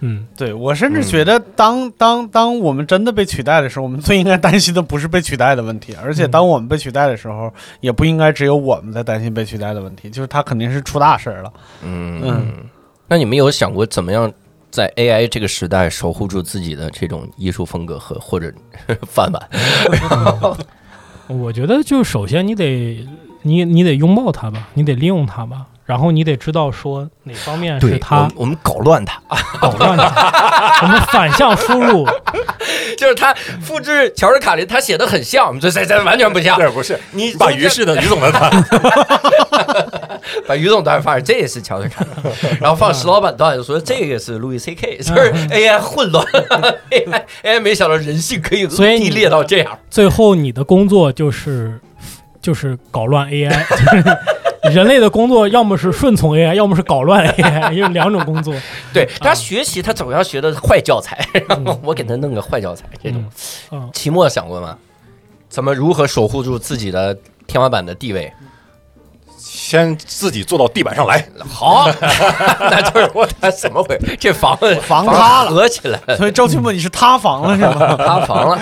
S5: 嗯，
S2: 对我甚至觉得当当当我们真的被取代的时候，我们最应该担心的不是被取代的问题，而且当我们被取代的时候，也不应该只有我们在担心被取代的问题，就是他肯定是出大事儿了。
S1: 嗯
S2: 嗯
S1: 那你们有想过怎么样在 AI 这个时代守护住自己的这种艺术风格和或者 [LAUGHS] 饭碗？[LAUGHS]
S5: 我觉得就首先你得你你得拥抱它吧，你得利用它吧，然后你得知道说哪方面是
S1: 我
S5: 它
S1: 我们搞乱它，
S5: 搞乱它，我们反向输入。[LAUGHS]
S1: 就是他复制乔治卡林，他写的很像，我们这这这完全不像。
S4: 这不是
S1: 你
S4: 把于氏的于总的段，[LAUGHS]
S1: 把于总段放上，这也是乔治卡林，然后放石老板段就说这个是路易 C K，[LAUGHS] 就是 AI 混乱，AI AI 没想到人性可以
S5: 所以你
S1: 低劣到这样。
S5: 最后你的工作就是就是搞乱 AI，[LAUGHS] 人类的工作要么是顺从 AI，要么是搞乱 AI，[LAUGHS] 有两种工作。
S1: 对他学习，他总要学的坏教材，然后我给他弄个坏教材。这种期末想过吗？怎么如何守护住自己的天花板的地位？
S4: 先自己坐到地板上来。
S1: 好，[LAUGHS] 那就是我他怎么回？[LAUGHS] 这房子
S2: 房塌了
S1: 合起来，
S2: 所以周奇墨你是塌房了是吗？[LAUGHS]
S1: 塌房了。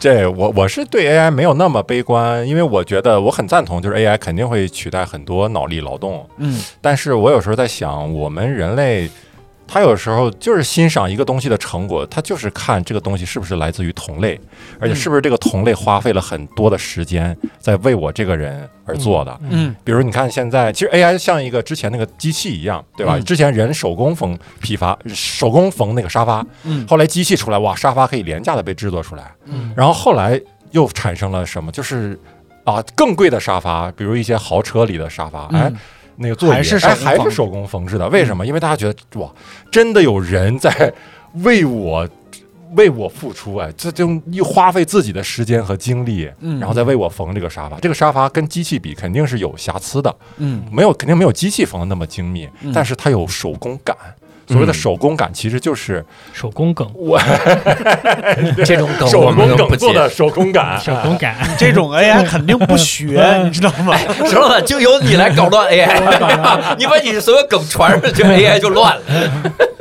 S4: 这我我是对 AI 没有那么悲观，因为我觉得我很赞同，就是 AI 肯定会取代很多脑力劳动。
S2: 嗯
S4: 但是我有时候在想，我们人类，他有时候就是欣赏一个东西的成果，他就是看这个东西是不是来自于同类，而且是不是这个同类花费了很多的时间在为我这个人而做的。
S2: 嗯
S4: 比如你看现在，其实 AI 像一个之前那个机器一样，对吧？
S2: 嗯
S4: 之前人手工缝批发，手工缝那个沙发，
S2: 嗯
S4: 后来机器出来，哇，沙发可以廉价的被制作出来。
S2: 嗯
S4: 然后后来又产生了什么？就是啊，更贵的沙发，比如一些豪车里的沙发，哎，
S2: 嗯
S4: 那个座椅
S2: 还是
S4: 还是手工缝制的。为什么？因为大家觉得哇，真的有人在 [LAUGHS] 为我为我付出，哎，这就又花费自己的时间和精力，
S2: 嗯
S4: 然后再为我缝这个沙发。这个沙发跟机器比肯定是有瑕疵的，
S2: 嗯
S4: 没有肯定没有机器缝的那么精密，
S2: 嗯
S4: 但是它有手工感。所谓的
S1: 嗯。
S4: 手工感，其实就是
S5: 手工梗，
S4: 我 [LAUGHS]
S1: 这种梗
S4: 手。工梗做的手工感，[LAUGHS]
S5: 手工感。[LAUGHS]
S2: 这种 AI 肯定不学，你知道吗？
S1: 知道了，就由你来搞乱 AI，你把你所有梗传上去，AI 就乱了。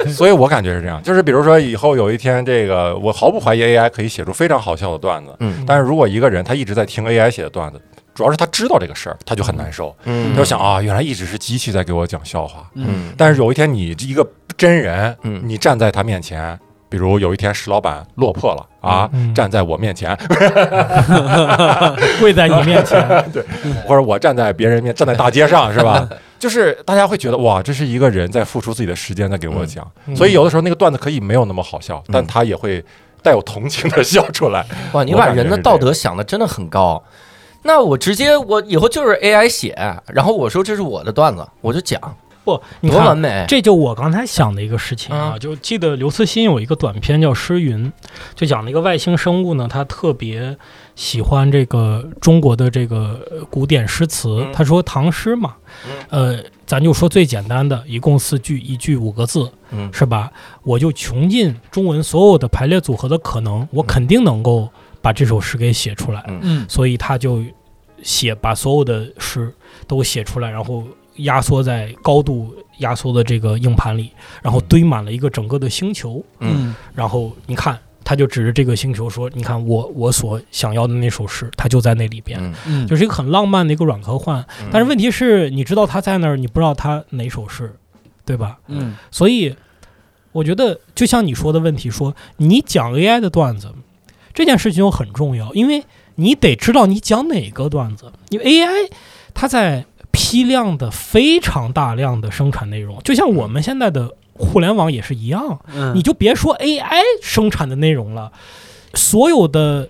S4: 所以我感觉是这样，就是比如说以后有一天，这个我毫不怀疑 AI 可以写出非常好笑的段子，
S1: 嗯。
S4: 但是如果一个人他一直在听 AI 写的段子，主要是他知道这个事儿，他就很难受，
S1: 嗯。
S4: 他就想啊，原来一直是机器在给我讲笑话，
S1: 嗯。
S4: 但是有一天你一个真人，
S1: 嗯
S4: 你站在他面前。比如有一天石老板落魄了啊，
S5: 嗯
S4: 站在我面前，[LAUGHS]
S5: 跪在你面前，[LAUGHS] 对
S4: 或者我站在别人面，站在大街上，是吧？[LAUGHS] 就是大家会觉得哇，这是一个人在付出自己的时间在给我讲，
S5: 嗯
S4: 所以有的时候那个段子可以没有那么好笑，但他也会带有同情的笑出来。
S1: 哇，你把人的道德想的真的很高。那我直接我以后就是 AI 写，然后我说这是我的段子，我就讲，
S5: 不，你看。
S1: 多完美。
S5: 这就我刚才想的一个事情啊，
S1: 嗯
S5: 就记得刘慈欣有一个短片叫《诗云》，就讲了一个外星生物呢，他特别喜欢这个中国的这个呃古典诗词
S1: 嗯。
S5: 他说唐诗嘛，呃，咱就说最简单的，一共四句，一句五个字，
S1: 嗯
S5: 是吧？我就穷尽中文所有的排列组合的可能，我肯定能够把这首诗给写出来。
S1: 嗯
S2: 嗯
S5: 所以他就写把所有的诗都写出来，然后压缩在高度压缩的这个硬盘里，然后堆满了一个整个的星球。
S1: 嗯。
S5: 然后你看，他就指着这个星球说：“你看我我所想要的那首诗，它就在那里边。
S1: 嗯。
S2: 嗯。
S5: 就是一个很浪漫的一个软科幻，
S1: 嗯。
S5: 但是问题是，你知道它在那儿，你不知道它哪首诗，对吧？
S2: 嗯。
S5: 所以，我觉得就像你说的问题，说你讲 AI 的段子这件事情就很重要，因为你得知道你讲哪个段子，因为 AI 它在批量的非常大量的生产内容，就像我们现在的互联网也是一样，
S2: 嗯
S5: 你就别说 AI 生产的内容了，所有的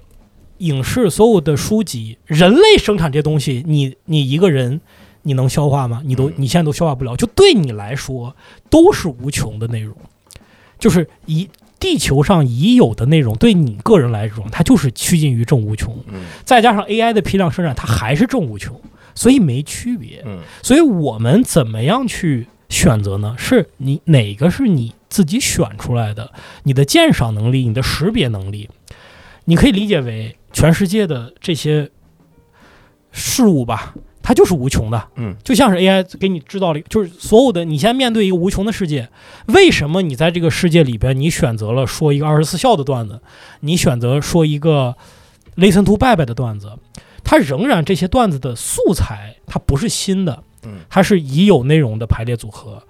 S5: 影视、所有的书籍，人类生产这些东西，你你一个人你能消化吗？你都
S1: 嗯
S5: 你现在都消化不了，就对你来说都是无穷的内容，就是一。地球上已有的内容，对你个人来说，它就是趋近于正无穷。
S1: 嗯
S5: 再加上 AI 的批量生产，它还是正无穷，所以没区别。
S1: 嗯
S5: 所以我们怎么样去选择呢？是你哪个是你自己选出来的？你的鉴赏能力，你的识别能力，你可以理解为全世界的这些事物吧，它就是无穷的。
S1: 嗯
S5: 就像是 AI 给你制造了就是所有的你现在面对一个无穷的世界，为什么你在这个世界里边，你选择了说一个二十四孝的段子，你选择说一个 listen to 拜拜的段子，它仍然这些段子的素材它不是新的，
S1: 嗯。
S5: 它是已有内容的排列组合，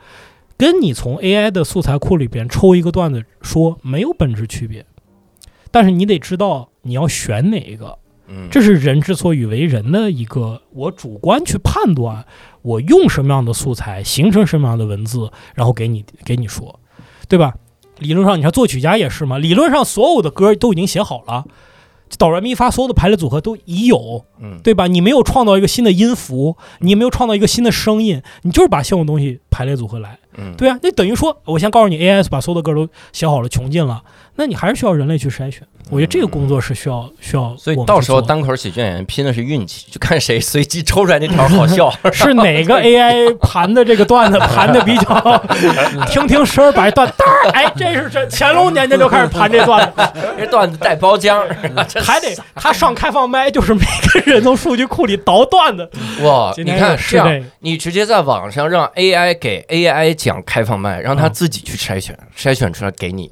S5: 跟你从 AI 的素材库里边抽一个段子说没有本质区别，但是你得知道你要选哪一个，
S1: 嗯，
S5: 这是人之所以为人的一个，我主观去判断，我用什么样的素材，形成什么样的文字，然后给你给你说，对吧？理论上，你看作曲家也是嘛，理论上所有的歌都已经写好了，哆来咪发所有的排列组合都已有，
S1: 嗯
S5: 对吧？你没有创造一个新的音符，你也没有创造一个新的声音，你就是把现有东西排列组合来。
S1: 嗯
S5: 对啊，那等于说，我先告诉你，AI 把所有的歌都写好了，穷尽了，那你还是需要人类去筛选。我觉得这个工作是需要需要，
S1: 所以到时候单口喜剧演员拼的是运气，就看谁随机抽出来那条好笑。[LAUGHS]
S5: 是哪个 [LAUGHS] AI 盘的这个段子盘的比较，[LAUGHS] 听听声儿把这段哎，这是这乾隆年间就开始盘这段子，
S1: 这段子带包浆，
S5: 还得他上开放麦，就是每个人从数据库里倒段子。
S1: 哇，你看
S5: 这
S1: 样，你直接在网上让 AI 给 AI 讲开放麦，让他自己去筛选，筛选出来给你。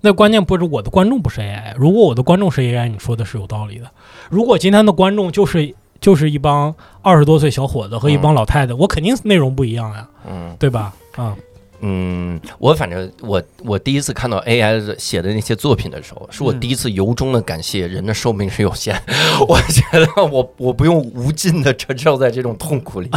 S5: 那关键不是我的观众不是 AI，如果我的观众是 AI，你说的是有道理的。如果今天的观众就是就是一帮二十多岁小伙子和一帮老太太，我肯定内容不一样呀，
S1: 嗯
S5: 对吧？啊、
S1: 嗯，我反正我我第一次看到 AI 写的那些作品的时候，是我
S2: 嗯
S1: 第一次由衷的感谢人的寿命是有限，[LAUGHS] 我觉得我我不用无尽的承受在这种痛苦里，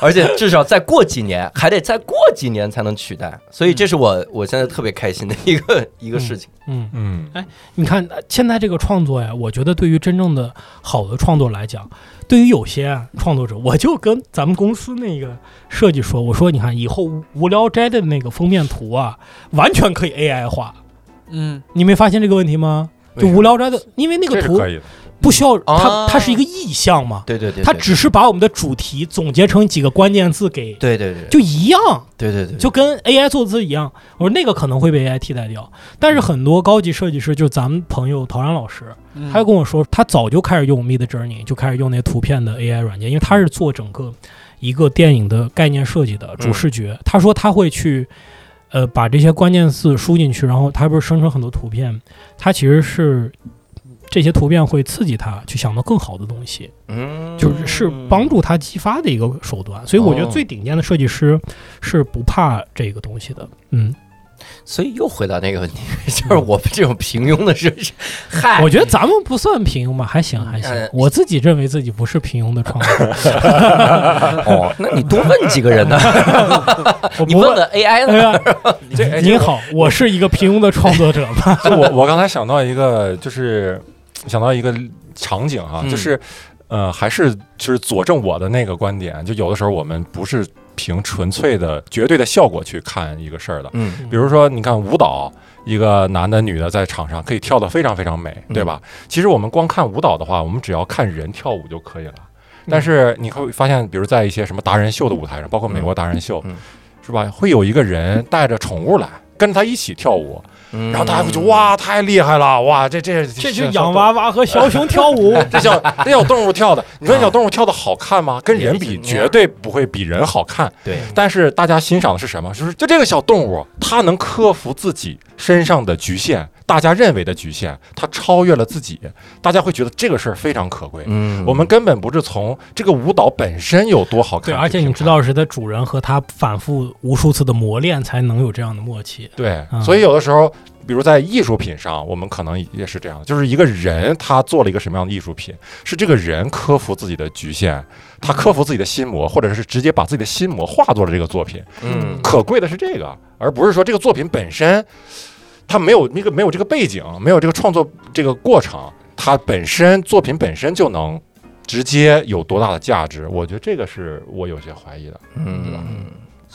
S1: 而且至少再过几年，还得再过几年才能取代，所以这是我我现在特别开心的一个一个事情。
S5: 嗯，
S4: 嗯，哎
S5: 你看呃现在这个创作呀，我觉得对于真正的好的创作来讲，对于有些啊创作者，我就跟咱们公司那个设计说，我说你看以后无无聊斋的那个封面图啊，完全可以 AI 化。
S2: 嗯
S5: 你没发现这个问题吗？就无聊斋的，因为那个图
S4: 可以的。
S5: 不需要它，
S1: 啊
S5: 它是一个意象嘛，
S1: 对对对，
S5: 它只是把我们的主题总结成几个关键字给，
S1: 对对对，
S5: 就一样，
S1: 对对对，
S5: 就跟 AI 做字一样。我说那个可能会被 AI 替代掉，但是很多高级设计师，就咱们朋友陶然老师，
S2: 嗯。
S5: 他就跟我说，他早就开始用 Mid Journey，就开始用那图片的 AI 软件，因为他是做整个一个电影的概念设计的主视觉。他说他会去，呃，把这些关键字输进去，然后他不是生成很多图片，他其实是这些图片会刺激他去想到更好的东西，
S1: 嗯，
S5: 就是是帮助他激发的一个手段。所以我觉得
S1: 哦
S5: 最顶尖的设计师是不怕这个东西的。嗯，
S1: 所以又回到那个问题，就是我们这种平庸的设计，嗨，
S5: 我觉得咱们不算平庸吧，还行还行
S1: 呃。
S5: 我自己认为自己不是平庸的创作者。[LAUGHS]
S1: 哦，那你多问几个人呢？[LAUGHS] 你问问 AI 呢？
S5: 哎呀，
S4: 这
S5: 您好，我是一个平庸的创作者吧？[LAUGHS]
S4: 就我我刚才想到一个，就是想到一个场景哈、
S1: 嗯
S4: 就是呃，还是就是佐证我的那个观点，就有的时候我们不是凭纯粹的绝对的效果去看一个事儿的。
S1: 嗯
S4: 比如说，你看舞蹈，一个男的、女的在场上可以跳得非常非常美，对吧？其实我们光看舞蹈的话，我们只要看人跳舞就可以了。但是你会发现，比如在一些什么达人秀的舞台上，包括美国达人秀，
S1: 嗯
S4: 是吧？会有一个人带着宠物来，跟着他一起跳舞，
S1: 嗯
S4: 然后大家会觉得哇，太厉害了，哇，这这
S5: 这就洋娃娃和小熊跳舞，[LAUGHS]
S4: 这小这小动物跳的，[LAUGHS] 你说小动物跳的好看吗？跟人比，绝对不会比人好看。
S1: 对，
S4: 但是大家欣赏的是什么？就是就这个小动物，它能克服自己身上的局限，大家认为的局限，它超越了自己，大家会觉得这个事儿非常可贵。
S1: 嗯
S4: 我们根本不是从这个舞蹈本身有多好看
S5: 对，而且你知道是它主人和他反复无数次的磨练，才能有这样的默契。
S4: 对，
S5: 嗯
S4: 所以有的时候，比如在艺术品上，我们可能也是这样，就是一个人他做了一个什么样的艺术品，是这个人克服自己的局限，他克服自己的心魔，或者是直接把自己的心魔化作了这个作品。
S1: 嗯
S4: 可贵的是这个，而不是说这个作品本身，它没有那个没有这个背景，没有这个创作这个过程，他本身作品本身就能直接有多大的价值？我觉得这个是我有些怀疑的。
S1: 嗯，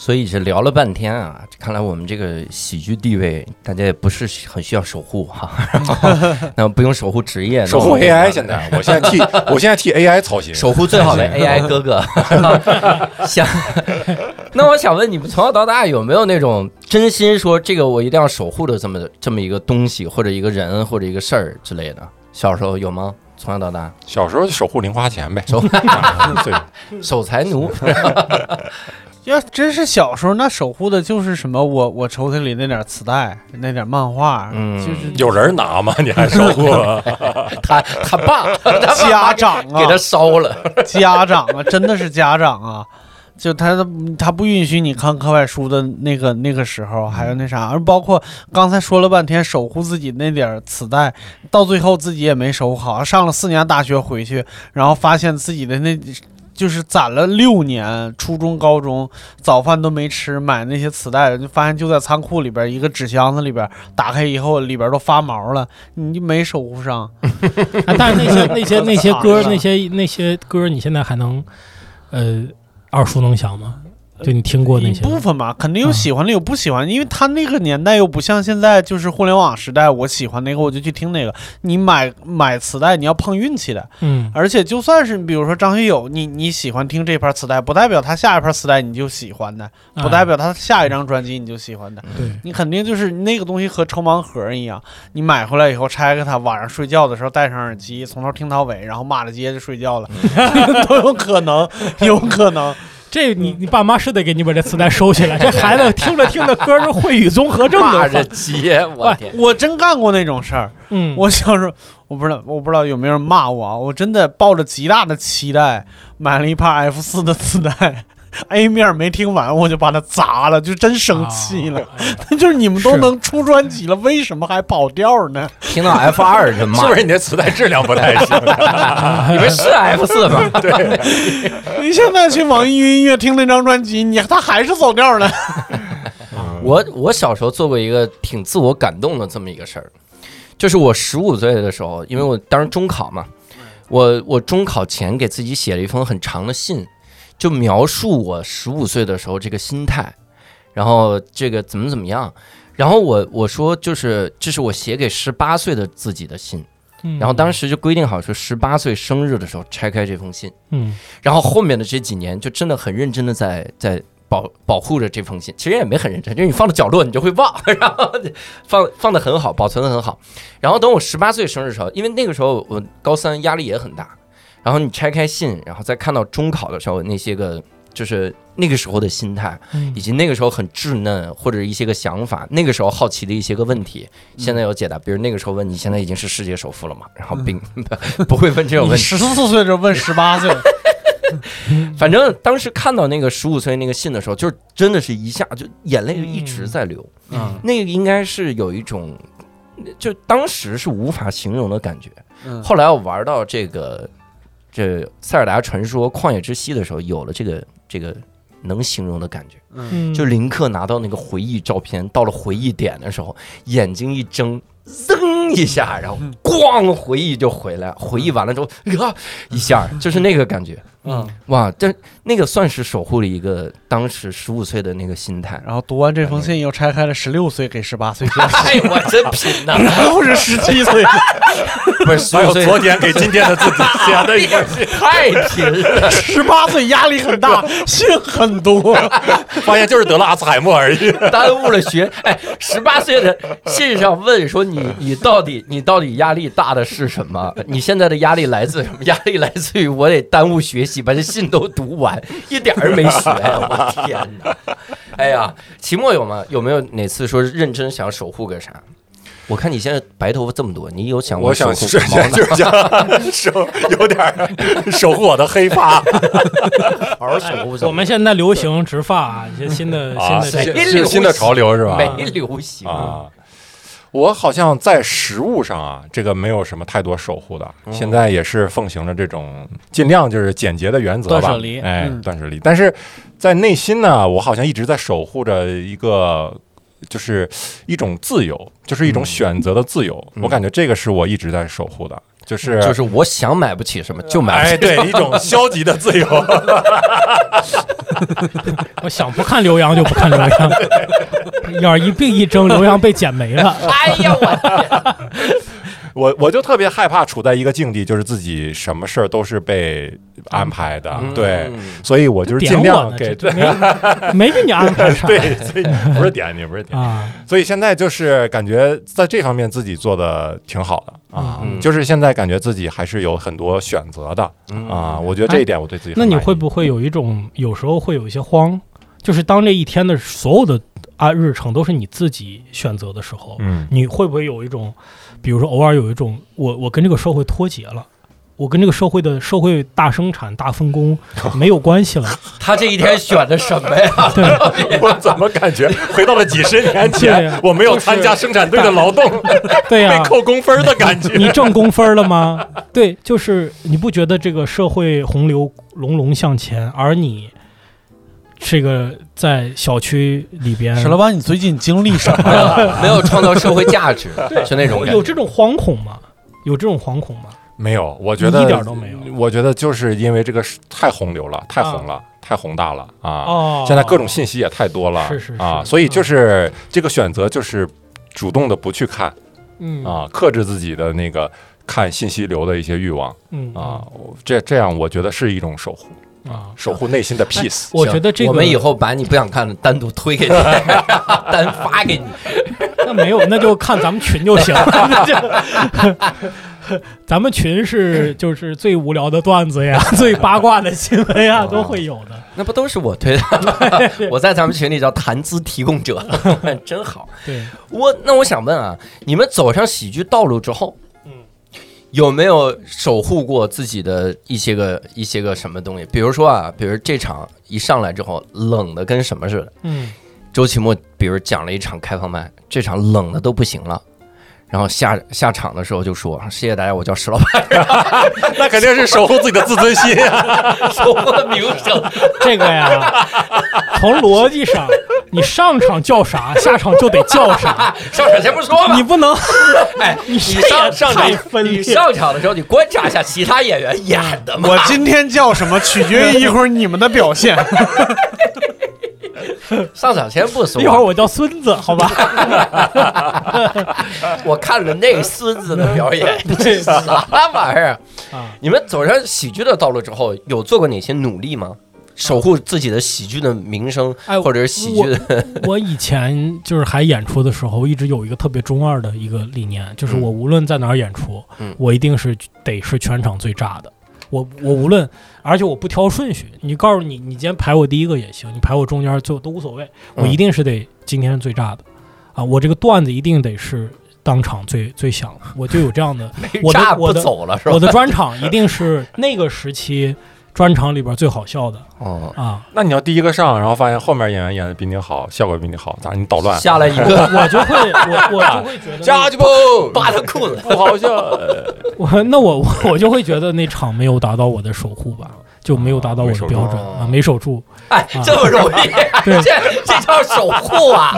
S1: 所以这聊了半天啊，看来我们这个喜剧地位，大家也不是很需要守护哈，然 [LAUGHS] 后那不用守护职业，
S4: 守护 AI 现在，[LAUGHS] 我现在替我现在替 AI 操心。
S1: 守护最好的 AI 哥哥。[LAUGHS] 想，那我想问你们，从小到大有没有那种真心说这个我一定要守护的这么这么一个东西，或者一个人，或者一个事儿之类的？小时候有吗？从小到大，
S4: 小时候就守护零花钱呗，
S1: 守
S4: 对，
S1: 守财奴，
S2: 要真是小时候，那守护的就是什么我我抽屉里那点磁带，那点漫画，
S1: 嗯
S2: 就是 [LAUGHS]
S4: 有人拿吗？你还守护？[LAUGHS]
S1: 他他爸，[LAUGHS] 他爸
S2: 家长啊，
S1: 给他烧了。
S2: 家长啊，真的是家长啊，就他他不允许你看课外书的那个那个时候，还有那啥，而包括刚才说了半天守护自己那点儿磁带，到最后自己也没守护好，上了四年大学回去，然后发现自己的那。就是攒了六年，初中、高中早饭都没吃，买那些磁带，就发现就在仓库里边一个纸箱子里边，打开以后里边都发毛了，你就没守护上。[LAUGHS]
S5: 啊但是那些 [LAUGHS] 那些那些歌，那些那些歌，你现在还能呃耳熟能详吗？就你听过那
S2: 一
S5: 些
S2: 部分吧，肯定有
S5: 啊
S2: 喜欢的，有不喜欢，因为他那个年代又不像现在，就是互联网时代，我喜欢那个我就去听那个。你买买磁带，你要碰运气的，
S5: 嗯
S2: 而且就算是比如说张学友，你你喜欢听这盘磁带，不代表他下一盘磁带你就喜欢的，不代表他下一张专辑你就喜欢的。
S5: 对
S2: 你肯定就是那个东西和抽盲盒一样，你买回来以后拆开它，晚上睡觉的时候戴上耳机，从头听到尾，然后骂着街就睡觉了，[LAUGHS] [LAUGHS] 都有可能，有可能。
S5: 这你你爸妈是得给你把这磁带收起来，这孩子听着听着歌是会语综合症
S1: 骂着
S5: 的。
S1: 我天！
S2: 我真干过那种事儿。
S5: 嗯，
S2: 我小时候，我不知道，我不知道有没有人骂我啊？我真的抱着极大的期待买了一盘 F 四的磁带 [LAUGHS] A 面没听完我就把它砸了，就真生气了。
S5: 啊 [LAUGHS]
S2: 就是你们都能出专辑了，为什么还跑调呢？[LAUGHS]
S1: 听到 F 二就骂，
S4: 是不是你的磁带质量不太行？
S1: 你们是 F 四吗？
S2: 你现在去网易云音乐听那张专辑，你他还是走调呢。
S1: 我我小时候做过一个挺自我感动的这么一个事儿，就是我十五岁的时候，因为我当时中考嘛，我我中考前给自己写了一封很长的信，就描述我十五岁的时候这个心态，然后这个怎么怎么样，然后我我说就是这是我写给十八岁的自己的信，
S5: 嗯
S1: 然后当时就规定好说十八岁生日的时候拆开这封信。
S5: 嗯
S1: 然后后面的这几年就真的很认真的在在保保护着这封信，其实也没很认真，就是你放到角落你就会忘，[LAUGHS] 然后放放的很好，保存的很好。然后等我十八岁生日的时候，因为那个时候我高三压力也很大，然后你拆开信，然后再看到中考的时候那些个就是那个时候的心态，
S5: 嗯
S1: 以及那个时候很稚嫩或者一些个想法，那个时候好奇的一些个问题，现在有解答。比如那个时候问你现在已经是世界首富了嘛？然后并 [LAUGHS] 不会问这种问题。
S2: 十四岁就问十八岁，[LAUGHS]
S1: 反正当时看到那个十五岁那个信的时候，就是真的是一下就眼泪就一直在流。
S2: 嗯
S1: 那个应该是有一种，就当时是无法形容的感觉。
S2: 嗯
S1: 后来我玩到这个这塞尔达传说旷野之息的时候，有了这个这个能形容的感觉。
S2: 嗯，
S5: 嗯
S1: 就林克拿到那个回忆照片，到了回忆点的时候，眼睛一睁，噌一下，然后咣，回忆就回来。回忆完了之后，啊，一下就是那个感觉。
S2: 嗯，
S1: 哇，这那个算是守护了一个当时十五岁的那个心态。
S2: 然后读完这封信又拆开了十六岁给十八岁写，[LAUGHS]
S1: 哎，我真贫呐！[LAUGHS]
S2: 然后是十七岁，
S1: 不是 [LAUGHS] 十
S4: 还有，昨天给今天的自己 [LAUGHS] 写的一封信，
S1: 太拼了。
S2: 十八岁压力很大，[LAUGHS] 信很多。
S4: 发现就是得了阿兹海默而已。
S1: 耽误了学。哎，十八岁的信上问说你你到底你到底压力大的是什么？你现在的压力来自什么？压力来自于我得耽误学习，把这信都读完，一点儿没学。我天哪！哎呀，期末有吗？有没有哪次说认真想守护个啥？我看你现在白头发这么多，你有想过
S4: 我想
S1: 守
S4: 是
S1: 护毛 [LAUGHS]
S4: 就是想 [LAUGHS] 守有点儿守护我的黑发。[LAUGHS]
S1: 好好守护？
S5: 我们现在流行植发啊，一些新的
S4: 啊，
S5: 新的
S4: 新的潮流是吧？
S1: 没流行。
S4: 啊。我好像在食物上啊，这个没有什么太多守护的，
S1: 哦
S4: 现在也是奉行着这种尽量就是简洁的原则吧，
S2: 断舍离。
S4: 哎，
S2: 嗯。
S4: 断舍离。但是在内心呢，我好像一直在守护着一个，就是一种自由，就是一种选择的自由。
S1: 嗯
S4: 我感觉这个是我一直在守护的，就是
S1: 就是我想买不起什么就买不起。
S4: 哎，对，[LAUGHS] 一种消极的自由。[LAUGHS]
S5: 我想不看刘洋就不看刘洋，眼 [LAUGHS] 儿一闭一睁，刘洋被剪没了。
S1: 哎呀，我天！[LAUGHS]
S4: 我我就特别害怕处在一个境地，就是自己什么事儿都是被安排的，对，
S1: 嗯
S4: 所以我就是尽量，给
S5: 对没没给你安排啥 [LAUGHS]
S4: 对，所以不是点你，不是点，
S5: 啊？
S4: 所以现在就是感觉在这方面自己做的挺好的啊，
S1: 嗯
S4: 就是现在感觉自己还是有很多选择的啊，我觉得这一点我对自己
S5: 那你会不会有一种有时候会有一些慌，就是当这一天的所有的啊日程都是你自己选择的时候，
S4: 嗯
S5: 你会不会有一种，比如说偶尔有一种我我跟这个社会脱节了？我跟这个社会的社会大生产、大分工 [LAUGHS] 没有关系了。
S1: 他这一天选的什么呀？[LAUGHS]
S5: 对，[LAUGHS]
S4: 我怎么感觉回到了几十年前
S5: 呀，
S4: 我没有参加生产队的劳动，
S5: 对呀、
S4: 被扣工分的感觉。
S5: 你挣工分了吗？对，就是你不觉得这个社会洪流隆隆向前，而你这个在小区里边
S2: 史老板，你最近经历什么呀？[LAUGHS]
S1: 没有创造社会价值，是那种。
S5: 有这种惶恐吗？有这种惶恐吗？
S4: 没有，我觉得
S5: 一点都没有。
S4: 我觉得就是因为这个太洪流了，太红了，太宏大了啊！
S5: 哦，
S4: 现在各种信息也太多了，
S5: 是是是
S4: 啊，所以就是这个选择就是主动的不去看
S5: 嗯
S4: 啊，克制自己的那个看信息流的一些欲望
S5: 嗯
S4: 啊，这这样我觉得是一种守护，
S5: 啊，
S4: 守护内心的 peace。
S1: 行
S5: 我觉得这个
S1: 我们以后把你不想看的单独推给你，[LAUGHS] 单发给你。[LAUGHS]
S5: 那没有，那就看咱们群就行了。[LAUGHS] 咱们群是就是最无聊的段子呀，最八卦的新闻呀，都会有的。
S1: 那不都是我推的？我在咱们群里叫谈资提供者，真好。
S5: 对，
S1: 我那我想问啊，你们走上喜剧道路之后，
S5: 嗯，
S1: 有没有守护过自己的一些个一些个什么东西？比如说啊，比如这场一上来之后冷的跟什么似的。
S5: 嗯，
S1: 周奇墨比如讲了一场开放麦，这场冷的都不行了。然后下下场的时候就说：“谢谢大家，我叫石老板，[LAUGHS]
S4: 那肯定是守护自己的自尊心啊！[LAUGHS]
S1: 守护了名声。
S5: 这个呀，从逻辑上，你上场叫啥，下场就得叫啥，[LAUGHS]
S1: 上场先不说嘛？
S5: 你不能，
S1: 哎，你
S5: 你
S1: 上上
S5: 太
S1: 场你
S5: 分裂。
S1: 上场的时候，你观察一下其他演员演的嘛。
S2: 我今天叫什么，取决于一会儿你们的表现。[LAUGHS]
S1: 上场前不说，
S5: 一会儿我叫孙子，好吧？[LAUGHS]
S1: 我看了那个孙子的表演，[LAUGHS] 这啥玩意儿？
S5: 啊，
S1: 你们走上喜剧的道路之后，有做过哪些努力吗？守护自己的喜剧的名声，
S5: 哎
S1: 或者是喜剧的，
S5: 我以前就是还演出的时候，一直有一个特别中二的一个理念，就是我无论在哪儿演出，
S1: 嗯
S5: 我一定是得是全场最炸的。我我无论，而且我不挑顺序。你告诉你，你今天排我第一个也行，你排我中间就都无所谓。我
S1: 嗯
S5: 一定是得今天是最炸的，啊，我这个段子一定得是当场最最响的。我就有这样的，我的
S1: 炸不
S5: 我的
S1: 走了是吧？
S5: 我的专场一定是那个时期专场里边最好笑的
S1: 哦，
S5: 啊。
S4: 那你要第一个上，然后发现后面演员演的比你好，效果比你好，咋你捣乱？
S1: 下来一个 [LAUGHS]
S5: 我就会，我我就会觉得
S4: 下去不？
S1: 扒他裤子，
S4: 不好笑。
S5: 我 [LAUGHS] 那我我就会觉得那场没有达到我的守护吧，就没有达到我的标准
S1: 哦
S5: 啊，没守住。
S1: 哎，这么容易，[LAUGHS]
S5: 对
S1: 这这叫守护啊！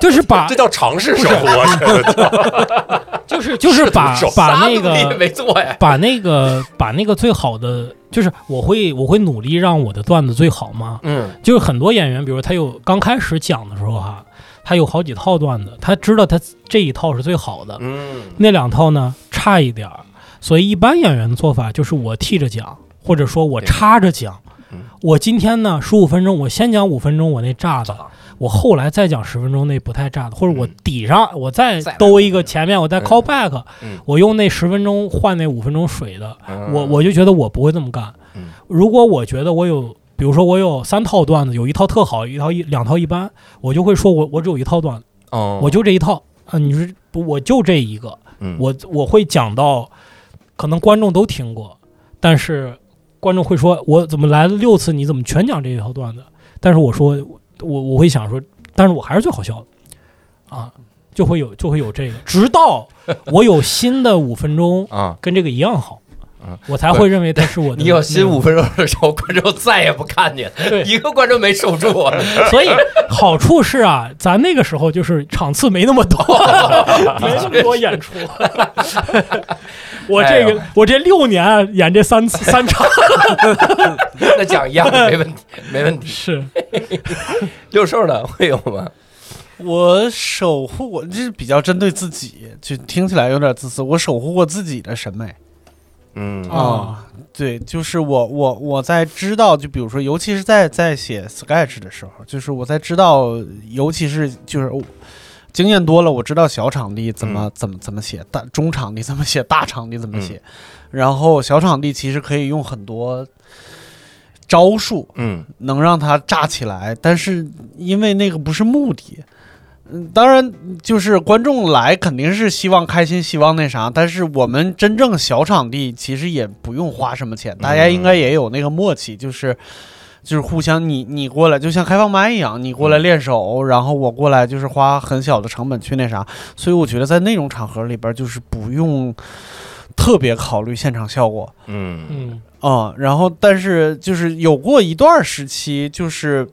S5: 就是把
S4: 这叫尝试守护，我觉得。
S5: 就是 [LAUGHS] 就是把把那个
S1: 没做呀。
S5: 把那个把那个最好的，就是我会我会努力让我的段子最好嘛。
S1: 嗯
S5: 就是很多演员，比如他有刚开始讲的时候哈，他有好几套段子，他知道他这一套是最好的，
S1: 嗯
S5: 那两套呢差一点儿，所以一般演员的做法就是我替着讲，或者说我插着讲
S1: 嗯。
S5: 我今天呢十五分钟，我先讲五分钟我那炸的，我后来再讲十分钟那不太炸的，或者我
S1: 嗯
S5: 底上我再兜一个前面，我再
S1: 嗯
S5: call back，
S1: 嗯
S5: 我用那十分钟换那五分钟水的，
S1: 嗯
S5: 我我就觉得我不会这么干
S1: 嗯。
S5: 如果我觉得我有，比如说我有三套段子，有一套特好，一套一两套一般，我就会说我我只有一套段子，
S1: 哦，
S5: 我就这一套啊，你说不我就这一个。
S1: 嗯
S5: 我我会讲到，可能观众都听过，但是观众会说，我怎么来了六次，你怎么全讲这一套段子？但是我说，我我会想说，但是我还是最好笑的，啊，就会有就会有这个，直到我有新的五分钟 [LAUGHS]
S1: 啊，
S5: 跟这个一样好
S1: 嗯，
S5: 我才会认为他是我的。
S1: 你有新五分钟的时候，观众再也不看你了，
S5: 对
S1: 一个观众没守住我。[LAUGHS]
S5: 所以好处是啊，咱那个时候就是场次没那么多，[LAUGHS] 没那么多演出。[LAUGHS] 我这
S1: 哎
S5: 个我这六年啊演这三次三场 [LAUGHS]
S1: 那讲一样的没问题，没问题。
S5: 是 [LAUGHS]
S1: 六兽的会有吗？
S2: 我守护我这是比较针对自己，就听起来有点自私。我守护过自己的审美
S1: 嗯
S2: 啊、对，就是我我我在知道，就比如说，尤其是在在写 sketch 的时候，就是我在知道，尤其是就是我经验多了，我知道小场地怎么、怎么怎么写，大中场地怎么写，[LAUGHS] 大场地怎么写，然后小场地其实可以用很多招数，
S1: 嗯。
S2: 能让它炸起来，但是因为那个不是目的，嗯，当然就是观众来肯定是希望开心，希望那啥，但是我们真正小场地其实也不用花什么钱，大家应该也有那个默契，就是。就是互相你你过来，就像开放麦一样，你过来练手，然后我过来就是花很小的成本去那啥，所以我觉得在那种场合里边，就是不用特别考虑现场效果，
S1: 嗯。
S5: 嗯。
S2: 啊、然后但是就是有过一段时期，就是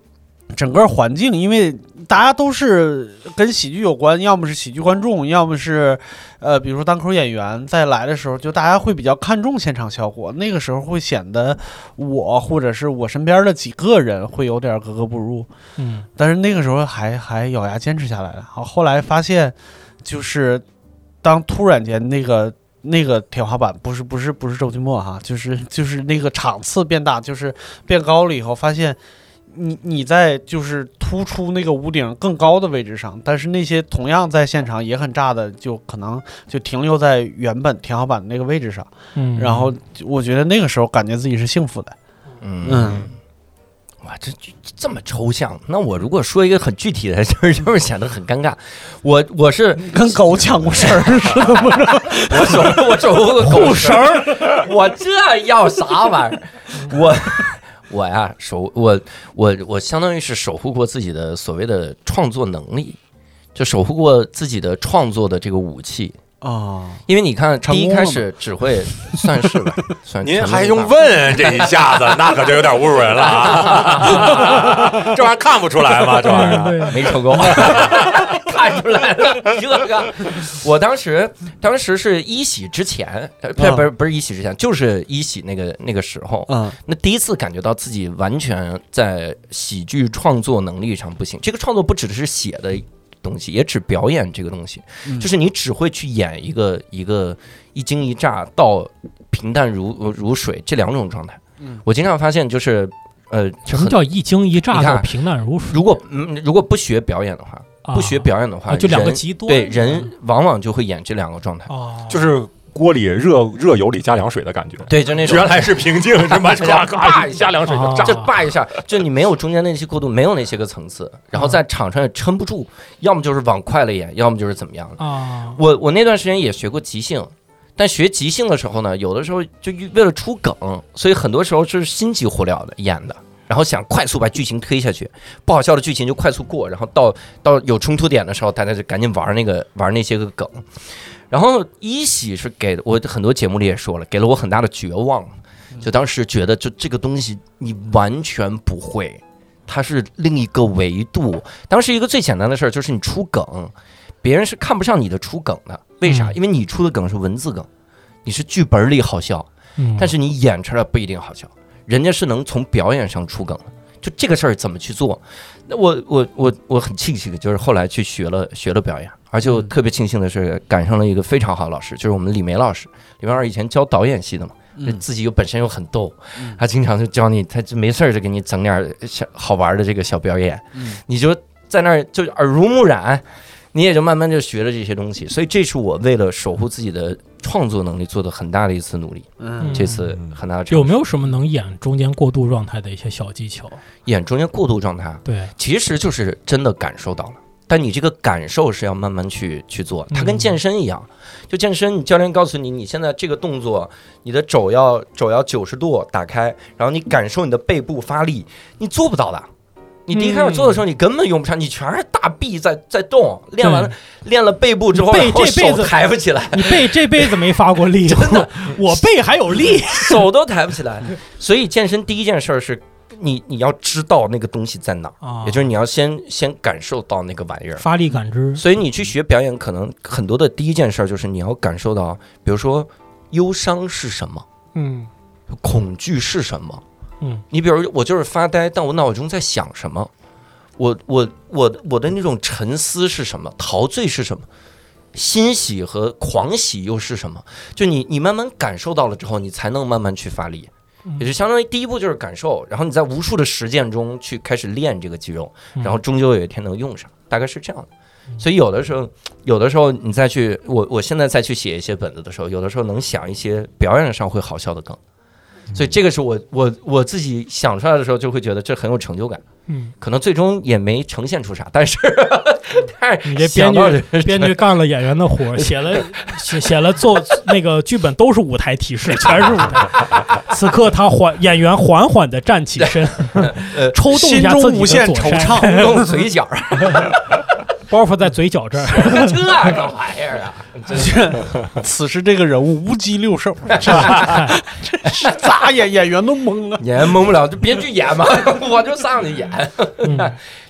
S2: 整个环境，因为大家都是跟喜剧有关，要么是喜剧观众，要么是呃，比如说单口演员，在来的时候，就大家会比较看重现场效果，那个时候会显得我或者是我身边的几个人会有点格格不入。
S5: 嗯
S2: 但是那个时候还还咬牙坚持下来了。好，后来发现，就是当突然间那个那个天花板不是不是不是周奇墨哈，就是就是那个场次变大，就是变高了以后，发现你你在就是突出那个屋顶更高的位置上，但是那些同样在现场也很炸的，就可能就停留在原本天花板的那个位置上。
S5: 嗯，
S2: 然后我觉得那个时候感觉自己是幸福的。
S1: 嗯
S2: 嗯
S1: 哇，这这这么抽象。那我如果说一个很具体的事儿，[LAUGHS] 就是显得很尴尬。我我是
S2: 跟狗抢过绳儿 [LAUGHS] 似的，[LAUGHS] 不是？
S1: 我手我手个狗绳儿，我这要啥玩意儿？我我呀守我我我相当于是守护过自己的所谓的创作能力，就守护过自己的创作的这个武器。
S2: 啊，
S1: 因为你看，第一开始只会算是吧，[LAUGHS] 算
S4: 您还用问这一下子，[LAUGHS] 那可就有点侮辱人了啊。[LAUGHS] 这玩意儿看不出来吗？这玩意儿。
S1: 没成功，看出来了这个。我当时当时是一喜之前，呃不不是不是一喜之前，就是一喜那个那个时候，
S2: 嗯
S1: 那第一次感觉到自己完全在喜剧创作能力上不行。这个创作不只是写的东西，也只表演这个东西，
S2: 嗯
S1: 就是你只会去演一个一个一惊一乍到平淡如如水这两种状态。
S2: 嗯
S1: 我经常发现就是。呃，
S5: 什么叫一惊一乍到平淡如水？
S1: 如果嗯如果不学表演的话，
S5: 啊
S1: 不学表演的话，
S5: 啊，就两个极端。
S1: 对人往往就会演这两个状态。
S5: 哦，
S4: 就是锅里热热油里加凉水的感觉。
S1: 对，就那种
S4: 原来是平静，是吧？[LAUGHS] 咔咔加凉水就
S5: 啊
S4: 炸。
S1: 就叭一下，就你没有中间那些过渡，没有那些个层次，然后在场上也撑不住，要么就是往快了演，要么就是怎么样的。
S5: 啊，
S1: 我我那段时间也学过即兴，但学即兴的时候呢，有的时候就为了出梗，所以很多时候是心急火燎的演的。然后想快速把剧情推下去，不好笑的剧情就快速过，然后到到有冲突点的时候，大家就赶紧玩那个玩那些个梗。然后一喜是给我很多节目里也说了，给了我很大的绝望。就当时觉得，就这个东西你完全不会，它是另一个维度。当时一个最简单的事儿就是你出梗，别人是看不上你的出梗的，为啥？
S5: 嗯
S1: 因为你出的梗是文字梗，你是剧本里好笑，
S5: 嗯
S1: 但是你演出来不一定好笑，人家是能从表演上出梗的。就这个事儿怎么去做？那我我我我很庆幸，就是后来去学了学了表演，而且我特别庆幸的是赶上了一个非常好的老师，就是我们李梅老师。李梅老师以前教导演系的嘛，
S2: 嗯
S1: 自己又本身又很逗
S2: 嗯，
S1: 他经常就教你，他就没事儿就给你整点儿小好玩的这个小表演，
S2: 嗯
S1: 你就在那儿就耳濡目染，你也就慢慢就学了这些东西。所以这是我为了守护自己的创作能力做的很大的一次努力，
S2: 嗯
S1: 这次很大的
S5: 有没有什么能演中间过渡状态的一些小技巧？
S1: 演中间过渡状态？
S5: 对，
S1: 其实就是真的感受到了。但你这个感受是要慢慢去去做，它跟
S5: 嗯
S1: 健身一样，就健身，你教练告诉你，你现在这个动作，你的肘要肘要九十度打开，然后你感受你的背部发力，你做不到的。你第一开始做的时候，你根本用不上，你全是大臂在在动。练完了，练了背部之后，
S5: 背这辈子
S1: 抬不起来，
S5: 你背这辈子没发过力，[LAUGHS] 真的，[LAUGHS] 我背还有力。[LAUGHS]
S1: 手都抬不起来。所以健身第一件事儿是，你你要知道那个东西在哪也就是你要先先感受到那个玩意儿。
S5: 发力感知，
S1: 所以你去学表演，可能很多的第一件事儿就是你要感受到，比如说忧伤是什么，
S5: 嗯
S1: 恐惧是什么。
S5: 嗯
S1: 你比如我就是发呆，但我脑中在想什么？我我我我的那种沉思是什么？陶醉是什么？欣喜和狂喜又是什么？就你你慢慢感受到了之后，你才能慢慢去发力。
S5: 嗯
S1: 也就相当于第一步就是感受，然后你在无数的实践中去开始练这个肌肉，
S5: 嗯
S1: 然后终究有一天能用上，大概是这样的。所以有的时候，有的时候你再去，我我现在再去写一些本子的时候，有的时候能想一些表演上会好笑的梗，所以这个是我我我自己想出来的时候，就会觉得这很有成就感。
S5: 嗯，
S1: 可能最终也没呈现出啥，但是 [LAUGHS] 但是
S5: 你这
S1: 想到
S5: 编剧编剧干了演员的活儿，写了写写了做那个剧本都是舞台提示，全是舞台。此刻他缓演员缓缓的站起身，[LAUGHS]
S1: 呃
S5: 抽动一下自己的左腮，
S2: 怅。[LAUGHS]
S1: 动嘴角，
S5: 包袱在嘴角这儿。[LAUGHS]
S1: 这个玩意儿啊，
S2: 此时这个人物无鸡六兽，咋演演员都懵了。
S1: 演员蒙不了，就别去演嘛，我就上去演。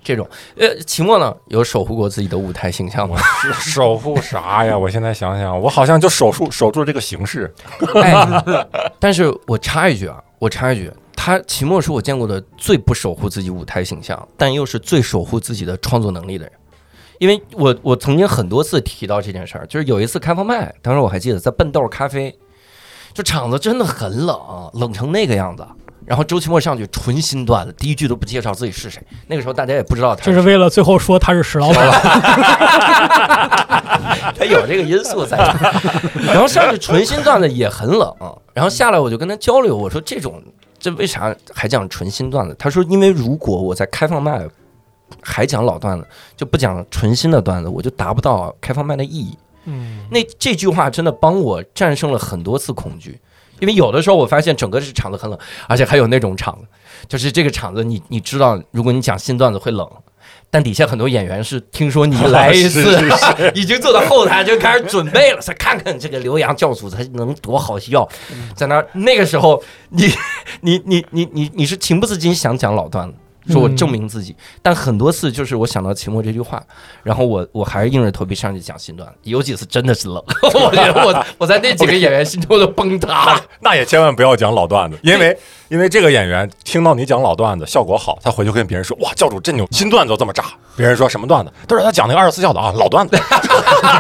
S1: 这种，呃，秦末呢有守护过自己的舞台形象吗？
S4: 守护啥呀？我现在想想，我好像就守住守住这个形式。
S1: 但是我插一句啊，我插一句，他秦末是我见过的最不守护自己舞台形象，但又是最守护自己的创作能力的人。因为我我曾经很多次提到这件事儿，就是有一次开放麦，当时我还记得在笨豆咖啡，就场子真的很冷，冷成那个样子。然后周奇墨上去纯新段子，第一句都不介绍自己是谁。那个时候大家也不知道他
S5: 就是为了最后说他是石老板。[LAUGHS]
S1: 他有这个因素在。然后上去纯新段子也很冷，然后下来我就跟他交流，我说这种这为啥还讲纯新段子？他说因为如果我在开放麦还讲老段子，就不讲纯新的段子，我就达不到开放麦的意义。
S5: 嗯，
S1: 那这句话真的帮我战胜了很多次恐惧，因为有的时候我发现整个这场子很冷，而且还有那种场子，就是这个场子你你知道，如果你讲新段子会冷。但底下很多演员是听说你来一次 [LAUGHS] [LAUGHS] 已经坐到后台就开始准备了，说看看这个刘洋教主他能多好笑，在那儿那个时候你你你你你你是情不自禁想讲老段子，说我证明自己，但很多次就是我想到秦末这句话，然后我我还是硬着头皮上去讲新段子，有几次真的是冷，[LAUGHS] 我觉得我我在那几个演员心中都崩塌了。
S4: 那也千万不要讲老段子，因为因为这个演员听到你讲老段子效果好，他回去跟别人说哇教主真牛，新段子都这么炸。别人说什么段子？都是他讲那个二十四孝的啊，老段子。[LAUGHS]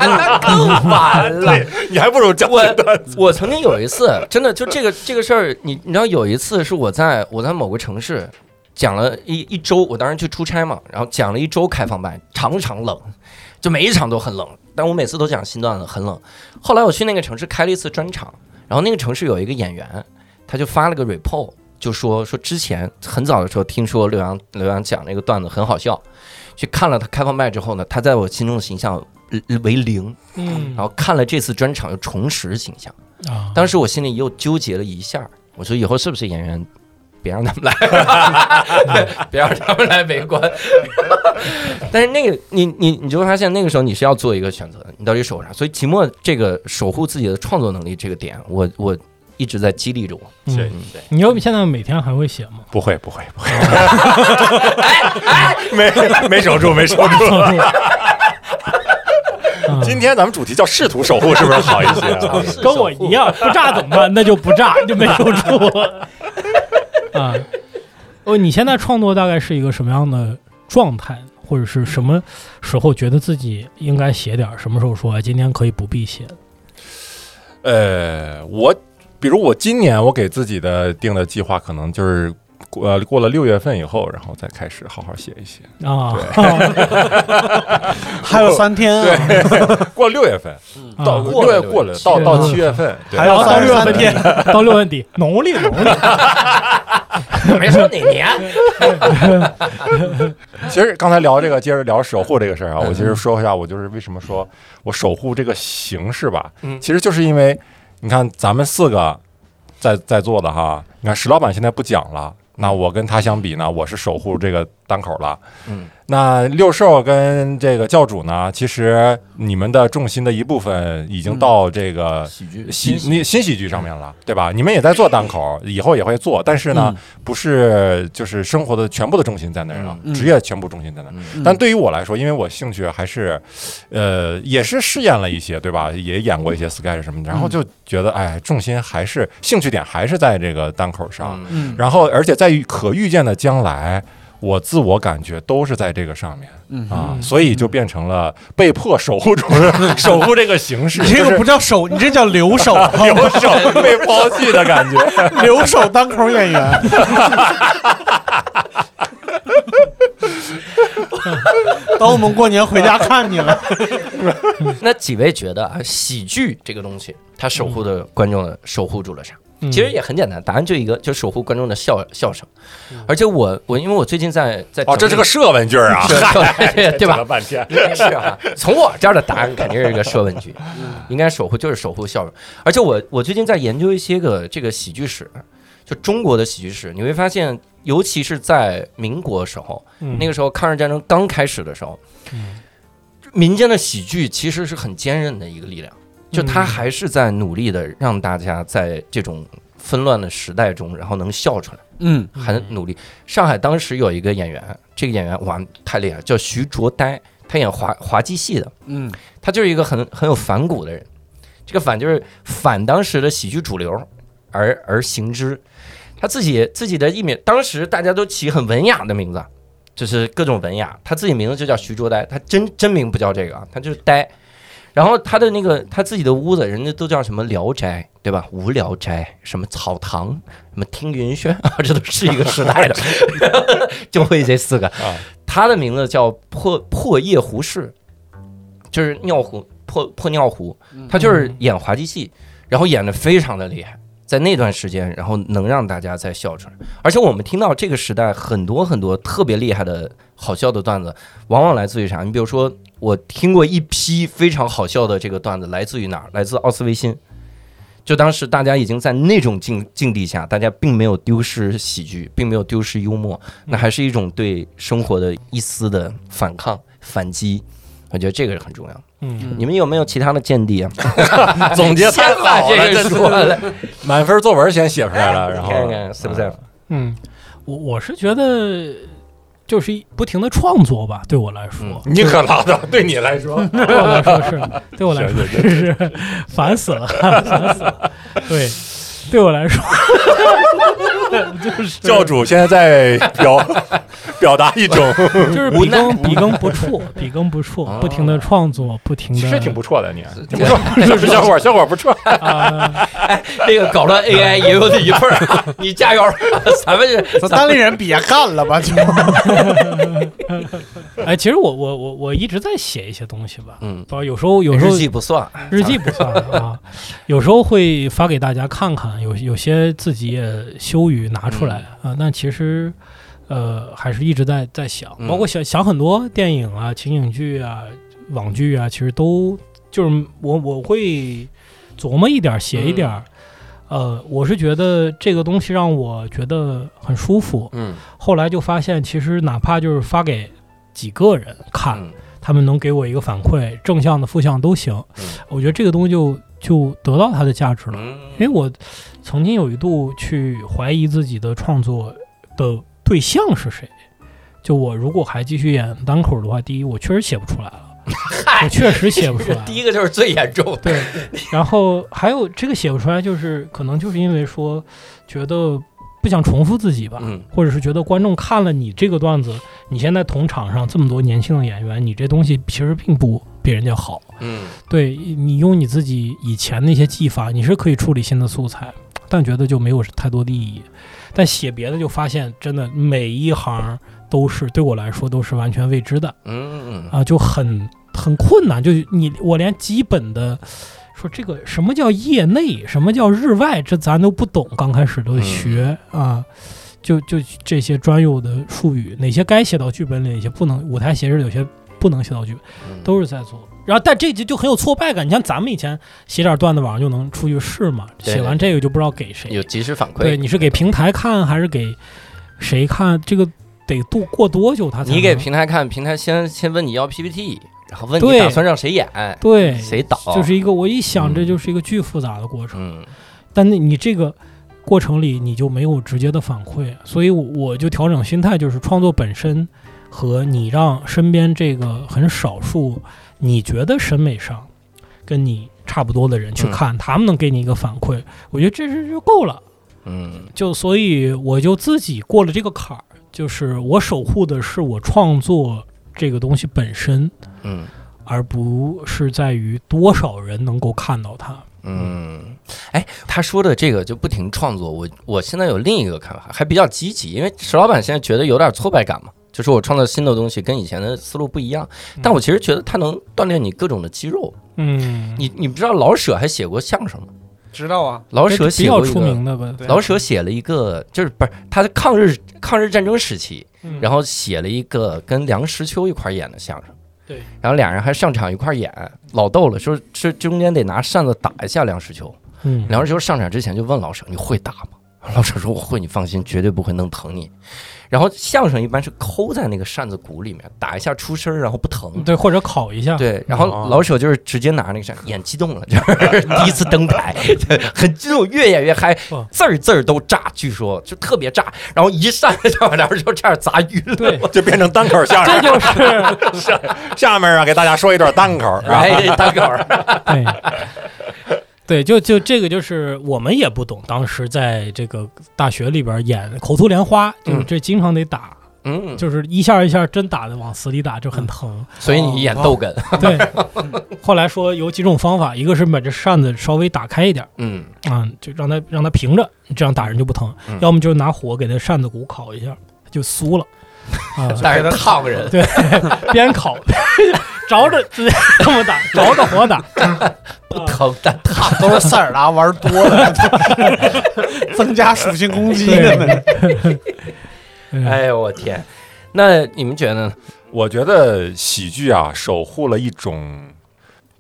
S1: 那更完了。
S4: 你还不如讲
S1: 我
S4: 新段子。
S1: 我曾经有一次，真的就这个这个事儿，你你知道有一次是我在我在某个城市讲了一一周，我当时去出差嘛，然后讲了一周开放麦，场场冷，就每一场都很冷，但我每次都讲新段子，很冷。后来我去那个城市开了一次专场，然后那个城市有一个演员，他就发了个 report，就说说之前很早的时候听说刘洋刘洋讲那个段子很好笑，去看了他开放麦之后呢，他在我心中的形象呃为零，
S5: 嗯
S1: 然后看了这次专场又重拾形象。
S5: 啊，
S1: 当时我心里又纠结了一下，我说以后是不是演员，别让他们来，[LAUGHS] 别让他们来围观。[LAUGHS] 但是那个你你你就会发现，那个时候你是要做一个选择，你到底守啥？所以期末这个守护自己的创作能力这个点，我我一直在激励着我。
S5: 嗯
S4: 谢谢
S1: 对，
S5: 你要现在每天还会写吗？
S4: 不会不会不会，[LAUGHS] 没没守住没守住。
S5: 啊
S4: 今天咱们主题叫试图守护，是不是好一些啊？
S5: 跟我一样，不炸怎么办？那就不炸，就没守住。[LAUGHS] 啊，哦，你现在创作大概是一个什么样的状态，或者是什么时候觉得自己应该写点？什么时候说今天可以不必写？
S4: 呃，我比如我今年我给自己的定的计划，可能就是呃过了六月份以后，然后再开始好好写一写。
S5: 啊，[LAUGHS]
S2: 还有三天啊，
S4: 过六月份，到
S5: 啊
S4: 六月过了，到到七月份，
S2: 还要
S5: 到六月份
S2: 三十三天。[LAUGHS]
S5: 到六月底，农历农历，[LAUGHS]
S1: 没说哪年，
S4: 其实刚才聊这个，接着聊守护这个事儿啊，
S1: 嗯
S4: 我其实说一下，我就是为什么说我守护这个形式吧，
S1: 嗯。
S4: 其实就是因为你看咱们四个在在座的哈，你看石老板现在不讲了，那我跟他相比呢，我是守护这个单口了。
S1: 嗯，
S4: 那六兽跟这个教主呢，其实你们的重心的一部分已经到这个
S1: 喜剧
S4: 喜你新喜剧上面了，对吧？你们也在做单口，以后也会做，但是呢，不是就是生活的全部的重心在那儿了，
S2: 嗯
S4: 职业全部重心在那儿。
S1: 嗯
S4: 但对于我来说，因为我兴趣还是，呃，也是试验了一些，对吧？也演过一些 sketch 什么的，然后就觉得，哎，重心还是兴趣点还是在这个单口上。然后，而且在于可预见的将来，我自我感觉都是在这个上面
S2: 嗯
S4: 啊，所以就变成了被迫守护住 [LAUGHS] 守护这个形式，
S2: 你这个不叫守，[LAUGHS] 你这叫留守，
S4: 留守被抛弃的感觉。[LAUGHS]
S2: 留守单口演员。等我们过年回家看你了。
S1: 那几位觉得啊，喜剧这个东西，它守护的观众的守护住了啥？
S5: 嗯
S1: 其实也很简单，答案就一个，就守护观众的笑笑声。而且我我因为我最近在在
S4: 哦，这是个设问句儿啊，
S1: 是 [LAUGHS] 对 [LAUGHS] 对吧？
S4: 半天。
S1: 是啊，从我这儿的答案肯定是一个设问句，应该守护就是守护笑容。而且我我最近在研究一些个这个喜剧史，就中国的喜剧史，你会发现，尤其是在民国时候，
S5: 嗯
S1: 那个时候抗日战争刚开始的时候，民间的喜剧其实是很坚韧的一个力量，就他
S5: 嗯
S1: 还是在努力的让大家在这种纷乱的时代中，然后能笑出来，
S2: 嗯
S1: 很努力。上海当时有一个演员，这个演员哇太厉害，叫徐卓呆，他演滑滑稽戏的，
S2: 嗯
S1: 他就是一个很很有反骨的人。这个反就是反当时的喜剧主流而而行之。他自己自己的艺名，当时大家都起很文雅的名字，就是各种文雅。他自己名字就叫徐卓呆，他真真名不叫这个啊，他就是呆。然后他的那个他自己的屋子，人家都叫什么《聊斋》，对吧？无聊斋，什么草堂，什么听云轩啊，[LAUGHS] 这都是一个时代的，[LAUGHS] 就会这四个。
S4: 啊
S1: 他的名字叫破破夜胡适，就是尿壶破破尿壶，他就是演滑稽戏，然后演的非常的厉害，在那段时间，然后能让大家再笑出来。而且我们听到这个时代很多很多特别厉害的好笑的段子，往往来自于啥？你比如说，我听过一批非常好笑的这个段子，来自于哪儿？来自奥斯维辛。就当时大家已经在那种境境地下，大家并没有丢失喜剧，并没有丢失幽默，那还是一种对生活的一丝的反抗、反击。我觉得这个是很重要。
S5: 嗯，
S1: 你们有没有其他的见地啊？[LAUGHS]
S4: 总结太
S1: 先把
S4: 好了，
S1: 这个
S4: 这
S1: 说了，
S4: 满分作文先写出来了，然后
S1: 看看是不是？
S5: 嗯，我我是觉得就是一不停的创作吧，对我来说，
S1: 嗯
S4: 你可拉倒，对你来说，
S5: 对我来说是，对我来说
S4: 是
S5: 是烦死了，烦死了。对，对我来说就是
S4: 教主现在在表表达一种，[LAUGHS]
S5: 就是笔耕笔耕不辍，笔耕不辍
S1: 哦，
S5: 不停的创作，不停的
S4: 是挺不错的，你挺不错，是不是小伙？小伙不错，[LAUGHS]
S5: 啊，[LAUGHS]
S1: 这个搞了 AI 也有你一份儿，你加油！咱们
S2: 单立人别干了吧，就
S5: 哎，其实我我我我一直在写一些东西吧，
S1: 嗯，
S5: 有时候有时候
S1: 日记不算，
S5: 日记不算啊，有时候会发给大家看看，有有些自己也羞于拿出来啊，但其实呃还是一直在在想，
S1: 嗯
S5: 包括想想很多电影啊、情景剧啊、网剧啊，其实都就是我我会琢磨一点儿，写一点儿。呃，我是觉得这个东西让我觉得很舒服。
S1: 嗯
S5: 后来就发现，其实哪怕就是发给几个人看，
S1: 嗯
S5: 他们能给我一个反馈，正向的、负向都行。
S1: 嗯
S5: 我觉得这个东西就就得到它的价值了。
S1: 嗯
S5: 因为我曾经有一度去怀疑自己的创作的对象是谁。就我如果还继续演单口的话，第一我确实写不出来了，我确实写不出来。[LAUGHS]
S1: 第一个就是最严重的，
S5: 对，然后还有这个写不出来，就是可能就是因为说觉得不想重复自己吧，
S1: 嗯
S5: 或者是觉得观众看了你这个段子，你现在同场上这么多年轻的演员，你这东西其实并不比人家好。
S1: 嗯
S5: 对你用你自己以前那些技法，你是可以处理新的素材，但觉得就没有太多的意义。但写别的就发现，真的每一行都是对我来说都是完全未知的
S1: 嗯
S5: 啊，就很很困难。就你我连基本的说这个什么叫业内，什么叫日外，这咱都不懂。刚开始都得学、啊，就就这些专有的术语，哪些该写到剧本里，哪些不能。舞台写着有些不能写到剧本。
S1: 嗯，
S5: 都是在做。然后，但这集就很有挫败感。你像咱们以前写点段子，网上就能出去试嘛，写完这个就不知道给谁。
S1: 有及时反馈对，
S5: 你是给平台看还是给谁看？这个得度过多久他才能？
S1: 你给平台看，平台先先问你要 PPT，然后问你打算让谁演，
S5: 对，
S1: 谁导，
S5: 就是一个我一想，
S1: 嗯
S5: 这就是一个巨复杂的过程。
S1: 嗯
S5: 但那你这个过程里你就没有直接的反馈，所以我我就调整心态，就是创作本身和你让身边这个很少数你觉得审美上跟你差不多的人去
S1: 嗯。
S5: 看，他们能给你一个反馈，我觉得这是就够了。
S1: 嗯。
S5: 就所以我就自己过了这个坎儿，就是我守护的是我创作这个东西本身，
S1: 嗯。
S5: 而不是在于多少人能够看到它。
S1: 嗯，哎，他说的这个就不停创作，我我现在有另一个看法，还比较积极，因为石老板现在觉得有点挫败感嘛，就是我创造新的东西跟以前的思路不一样，但我其实觉得它能锻炼你各种的肌肉。
S5: 嗯，
S1: 你你不知道老舍还写过相声吗？
S2: 知道啊，
S1: 老舍写过一个。
S5: 出名的吧？
S1: 老舍写了一个，就是不是他的抗日抗日战争时期，
S5: 嗯
S1: 然后写了一个跟梁实秋一块儿演的相声，
S5: 对，
S1: 然后俩人还上场一块儿演，老逗了，说是中间得拿扇子打一下梁实秋，
S5: 嗯，
S1: 梁实秋上场之前就问老舍：“你会打吗？”老舍说我会，你放心，绝对不会弄疼你。然后相声一般是抠在那个扇子骨里面，打一下出声，然后不疼。
S5: 对，或者烤一下，
S1: 对，然后
S4: 哦
S1: 老舍就是直接拿那个扇，演激动了，就是 [LAUGHS] 第一次登台，[LAUGHS] 很激动，越演越嗨，字儿字儿都炸，据说就特别炸，然后一扇上来，然后就这样砸晕了。
S5: 对，
S4: 就变成单口相声这。
S5: 就是 [LAUGHS]
S4: 下面啊，给大家说一段单口，是吧？
S1: 哎，单口儿，
S5: 对，对，就就这个就是我们也不懂，当时在这个大学里边演口吐莲花，就是
S1: 嗯。
S5: 这经常得打，
S1: 嗯，
S5: 就是一下一下真打的往死里打，就很疼。
S1: 所以你演逗哏，[LAUGHS]
S5: 对，后来说有几种方法，一个是把这扇子稍微打开一点，
S1: 嗯。
S5: 啊，就让它让它平着，这样打人就不疼；
S1: 嗯。
S5: 要么就是拿火给它扇子骨烤一下，就酥了。[LAUGHS] 啊，
S1: 但是烫人，
S5: 对，[LAUGHS] 边烤着着 [LAUGHS] 直接这么打，着着火打，[LAUGHS]
S1: 不疼但他。[LAUGHS]
S2: 都是塞尔达玩多了，增加属性攻击的
S1: 哎呦我天，那你们觉得呢？
S4: 我觉得喜剧啊，守护了一种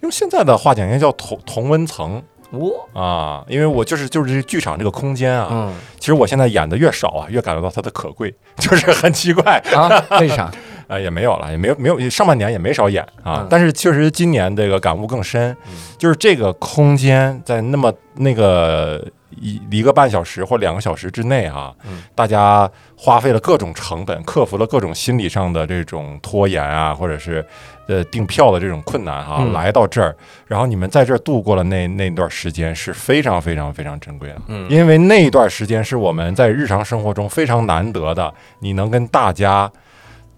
S4: 用现在的话讲，应该叫同同温层
S1: 我
S4: 啊。因为我就是就是这剧场这个空间啊，
S1: 嗯
S4: 其实我现在演的越少啊，越感觉到它的可贵，就是很奇怪。
S1: 啊，为啥？
S4: 呃，也没有了，也没有没有上半年也没少演啊，
S1: 嗯
S4: 但是确实今年这个感悟更深，
S1: 嗯
S4: 就是这个空间在那么那个一一个半小时或两个小时之内啊，
S1: 嗯
S4: 大家花费了各种成本，克服了各种心理上的这种拖延啊，或者是呃订票的这种困难哈、
S1: 嗯
S4: 来到这儿，然后你们在这儿度过了那那段时间是非常非常非常珍贵的。
S1: 嗯
S4: 因为那一段时间是我们在日常生活中非常难得的，你能跟大家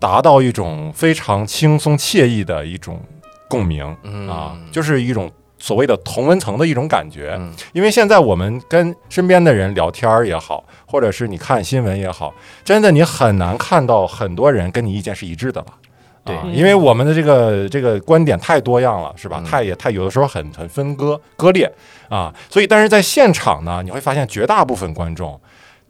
S4: 达到一种非常轻松惬意的一种共鸣
S1: 嗯
S4: 啊，就是一种所谓的同温层的一种感觉。
S1: 嗯
S4: 因为现在我们跟身边的人聊天儿也好，或者是你看新闻也好，真的你很难看到很多人跟你意见是一致的了。
S1: 对
S4: 啊因为我们的这个这个观点太多样了，是吧？
S1: 嗯
S4: 太也太有的时候很很分割割裂啊，所以但是在现场呢，你会发现绝大部分观众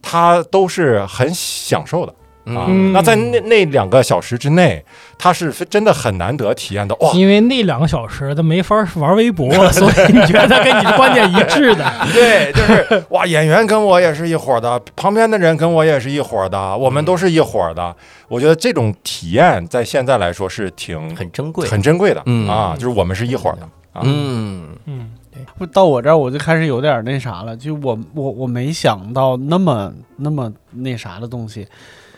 S4: 他都是很享受的啊。
S5: 嗯
S4: 那在那那两个小时之内，他是真的很难得体验到哇，
S5: 因为那两个小时他没法玩微博，[LAUGHS] 所以你觉得他跟你的观点一致的。[LAUGHS]
S4: 对，就是哇，演员跟我也是一伙的，旁边的人跟我也是一伙的，我们都是一伙儿的。我觉得这种体验在现在来说是挺
S1: 很珍贵。
S4: 很珍贵的、
S1: 嗯
S4: 啊，就是我们是一伙儿的啊。
S1: 嗯
S5: 嗯，
S2: 不到我这儿我就开始有点那啥了，就我我我没想到那么那么那啥的东西。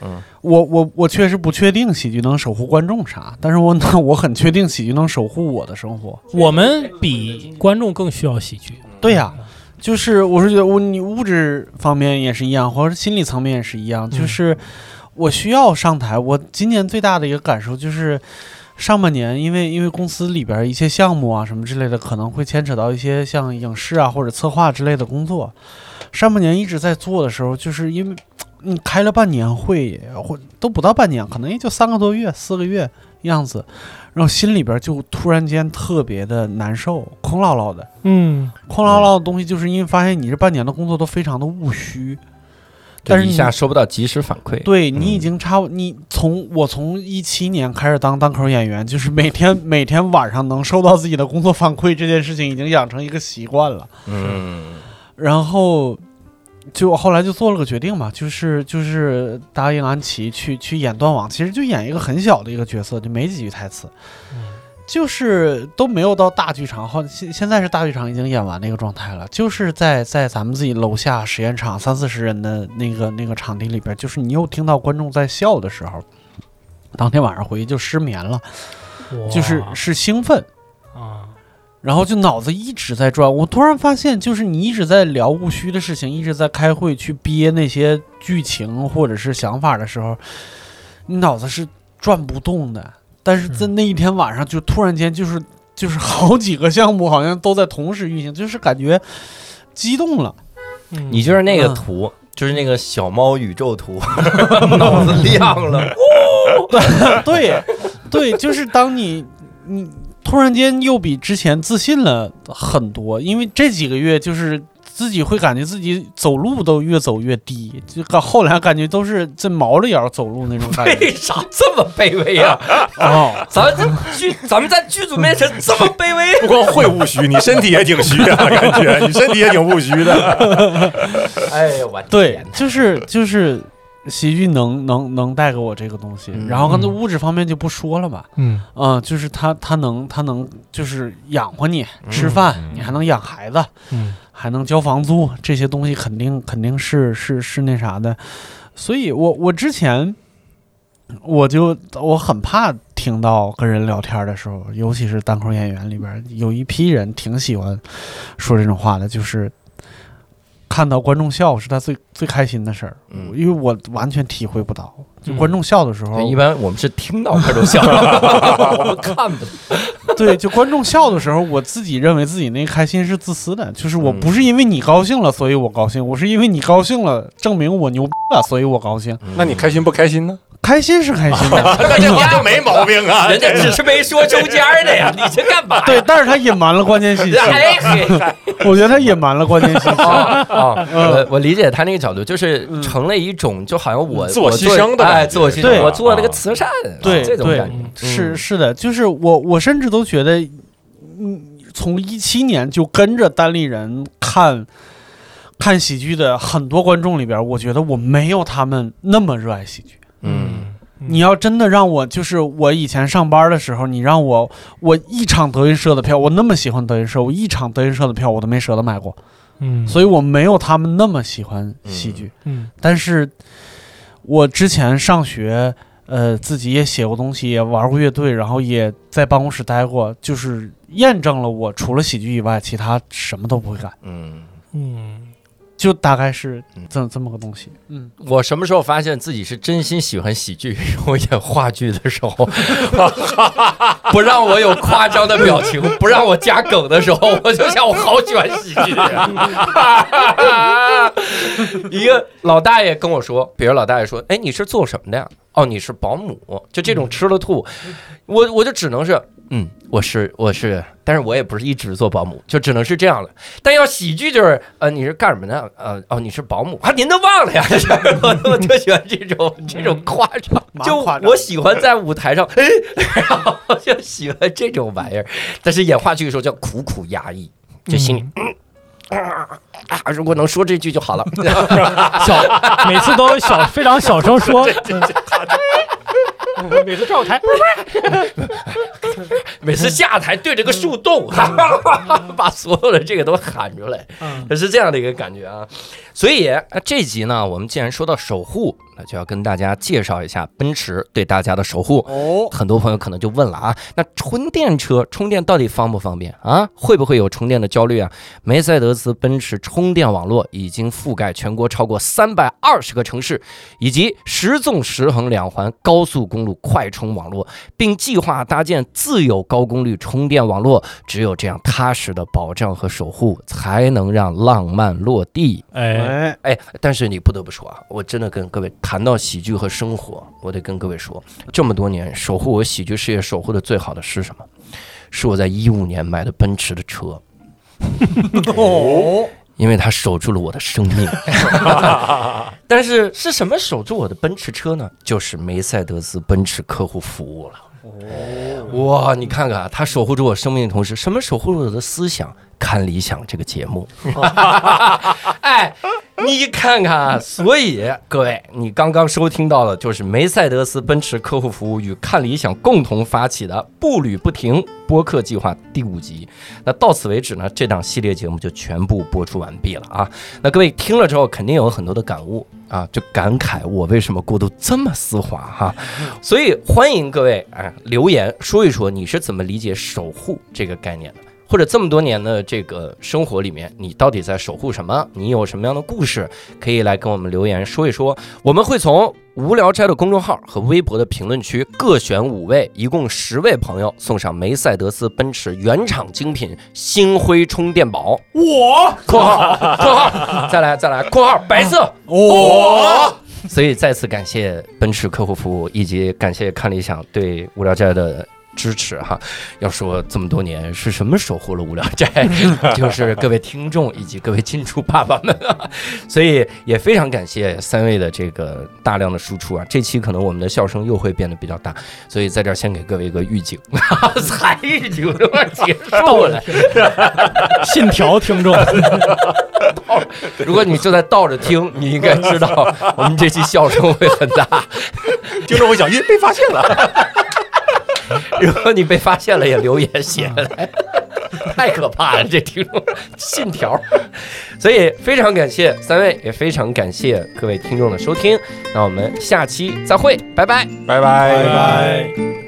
S1: 嗯，
S2: 我我我确实不确定喜剧能守护观众啥，但是我 [LAUGHS] 那我很确定喜剧能守护我的生活。
S5: 我们比观众更需要喜剧。
S2: 对呀、就是我是觉得我你物质方面也是一样，或者心理层面也是一样，就是我需要上台。我今年最大的一个感受就是。上半年，因为因为公司里边一些项目啊什么之类的，可能会牵扯到一些像影视啊或者策划之类的工作。上半年一直在做的时候，就是因为你开了半年会，或都不到半年，可能也就三个多月、四个月样子，然后心里边就突然间特别的难受，空落落的。
S5: 嗯，
S2: 空落落的东西，就是因为发现你这半年的工作都非常的务虚，但是你
S1: 一下收不到及时反馈。
S4: 嗯
S2: 对你已经差不，你从我从一七年开始当单口演员，就是每天每天晚上能收到自己的工作反馈这件事情，已经养成一个习惯了。
S1: 嗯
S2: 然后就后来就做了个决定嘛，就是就是答应安琪去去演断网，其实就演一个很小的一个角色，就没几句台词。就是都没有到大剧场，好现现在是大剧场已经演完那个状态了，就是在在咱们自己楼下实验场三四十人的那个那个场地里边，就是你又听到观众在笑的时候，当天晚上回去就失眠了，就是是兴奋，
S5: 啊，
S2: 然后就脑子一直在转。我突然发现，就是你一直在聊务虚的事情，一直在开会去憋那些剧情或者是想法的时候，你脑子是转不动的。但是在那一天晚上，就突然间就是就是好几个项目好像都在同时运行，就是感觉激动了。
S5: 嗯
S1: 你就是那个
S2: 嗯
S1: 图，就是那个小猫宇宙图，[LAUGHS] 脑子亮了。[LAUGHS]
S2: 对，对，就是当你你突然间又比之前自信了很多，因为这几个月就是自己会感觉自己走路都越走越低，就到后来感觉都是这毛着腰走路那种感觉。[LAUGHS]
S1: 为啥这么卑微呀、
S2: 哦，
S1: 咱们这剧，咱们在剧组面前这么卑微，
S4: 不光会务虚，你身体也挺虚啊，[LAUGHS] 感觉你身体也挺务虚的。
S1: 哎呦我
S2: 对！就是就是喜剧能能能带给我这个东西。
S1: 嗯。
S2: 然后刚才物质方面就不说了吧，
S5: 嗯。
S2: 嗯，就是他他能他能就是养活你吃饭，
S4: 嗯。
S2: 你还能养孩子，
S5: 嗯。
S2: 还能交房租，这些东西肯定肯定是是是那啥的。所以我我之前我就我很怕听到跟人聊天的时候，尤其是单口演员里边有一批人挺喜欢说这种话的，就是看到观众笑是他最最开心的事儿。
S1: 嗯
S2: 因为我完全体会不到，就
S5: 嗯
S2: 观众笑的时候，
S1: 对，一般我们是听到观众笑，[LAUGHS] 我们看不到。
S2: 对，就观众笑的时候，我自己认为自己那开心是自私的，就是我
S1: 嗯
S2: 不是因为你高兴了，所以我高兴，我是因为你高兴了，证明我牛逼了，所以我高兴。
S4: 那你开心不开心呢？
S2: 开心是开心的，[LAUGHS]
S4: 那这话就没毛病啊。[LAUGHS]
S1: 人家只是没说中间的呀，你这干嘛呀？
S2: 对，但是他隐瞒了关键信息，
S1: 哎嘿，[LAUGHS]
S2: 我觉得他隐瞒了关键信息。
S1: 啊 [LAUGHS] 啊！我我理解他那个角度，就是成了一种，就好像我
S4: 自我牺牲的
S1: 哎，自我牺
S2: 对
S1: 牲，我做那个慈善，
S2: 对对
S1: 这种感觉
S2: 是
S1: 嗯
S2: 是的，就是我我甚至都觉得，嗯，从一七年就跟着单立人看看喜剧的很多观众里边，我觉得我没有他们那么热爱喜剧。
S1: 嗯
S2: 你要真的让我，就是我以前上班的时候，你让我，我一场德云社的票，我那么喜欢德云社，我一场德云社的票我都没舍得买过，
S5: 嗯
S2: 所以我没有他们那么喜欢喜剧。
S5: 嗯
S2: 但是，我之前上学，呃，自己也写过东西，也玩过乐队，然后也在办公室待过，就是验证了我除了喜剧以外，其他什么都不会干，
S1: 嗯。
S5: 嗯
S2: 就大概是这这么个东西。嗯，
S1: 我什么时候发现自己是真心喜欢喜剧？[LAUGHS] 我演话剧的时候，[LAUGHS] 不让我有夸张的表情，[LAUGHS] 不让我加梗的时候，我就想我好喜欢喜剧。一个老大爷跟我说，比如老大爷说：“哎，你是做什么的呀？”哦，你是保姆，就这种吃了吐，我我就只能是。嗯，我是我是，但是我也不是一直做保姆，就只能是这样了。但要喜剧就是，呃，你是干什么的？呃，哦，你是保姆啊？您都忘了呀？[LAUGHS] 我我特喜欢这种这种夸张，就我喜欢在舞台上，哎，[LAUGHS] 然后就喜欢这种玩意儿。但是演话剧的时候叫苦苦压抑，就心里。嗯啊啊！如果能说这句就好了。
S5: 小每次都小非常小声说，[LAUGHS] [LAUGHS] 每次上台，[LAUGHS]
S1: 每次下台对着个树洞，[LAUGHS] 把所有的这个都喊出来，
S5: 嗯
S1: 是这样的一个感觉啊。所以呃这集呢，我们既然说到守护，那就要跟大家介绍一下奔驰对大家的守护。
S2: 哦，
S1: 很多朋友可能就问了啊，那纯电车充电到底方不方便啊？会不会有充电的焦虑啊？梅赛德斯奔驰充电网络已经覆盖全国超过三百二十个城市，以及十纵十横两环高速公路快充网络，并计划搭建自有高功率充电网络。只有这样踏实的保障和守护，才能让浪漫落地。
S5: 哎，
S2: 哎，
S1: 哎，但是你不得不说啊，我真的跟各位谈到喜剧和生活，我得跟各位说，这么多年守护我喜剧事业守护的最好的是什么？是我在一五年买的奔驰的车，[LAUGHS]
S2: 哦，
S1: 因为它守住了我的生命。[LAUGHS] 但是是什么守住我的奔驰车呢？就是梅赛德斯奔驰客户服务了。哇，你看看啊，他守护住我生命的同时，什么守护住我的思想？看理想这个节目，[LAUGHS] 哎，[LAUGHS] 你看看啊，所以各位，你刚刚收听到的就是梅赛德斯奔驰客户服务与看理想共同发起的“步履不停”播客计划第五集。那到此为止呢，这档系列节目就全部播出完毕了啊。那各位听了之后，肯定有很多的感悟啊，就感慨我为什么过得这么丝滑哈、所以欢迎各位啊留言说一说你是怎么理解守护这个概念的。或者这么多年的这个生活里面，你到底在守护什么？你有什么样的故事，可以来跟我们留言说一说。我们会从无聊斋的公众号和微博的评论区各选五位，一共十位朋友送上梅赛德斯奔驰原厂精品星辉充电宝。我（括号括号）再来再来（括号）白色。我。所以再次感谢奔驰客户服务，以及感谢看理想对无聊斋的支持哈。要说这么多年是什么守护了无聊斋，[LAUGHS] 就是各位听众以及各位金主爸爸们啊，所以也非常感谢三位的这个大量的输出啊。这期可能我们的笑声又会变得比较大，所以在这儿先给各位一个预警，[LAUGHS] 才预警这块结束了。
S5: 信条听众，[LAUGHS]
S1: 如果你正在倒着听，你应该知道我们这期笑声会很大。
S4: 听众会想，咦，被发现了。[LAUGHS]
S1: 如果你被发现了，也留言写来，[LAUGHS] 太可怕了，这听众信条。所以非常感谢三位，也非常感谢各位听众的收听。那我们下期再会，拜拜。
S4: 拜拜
S5: 拜拜。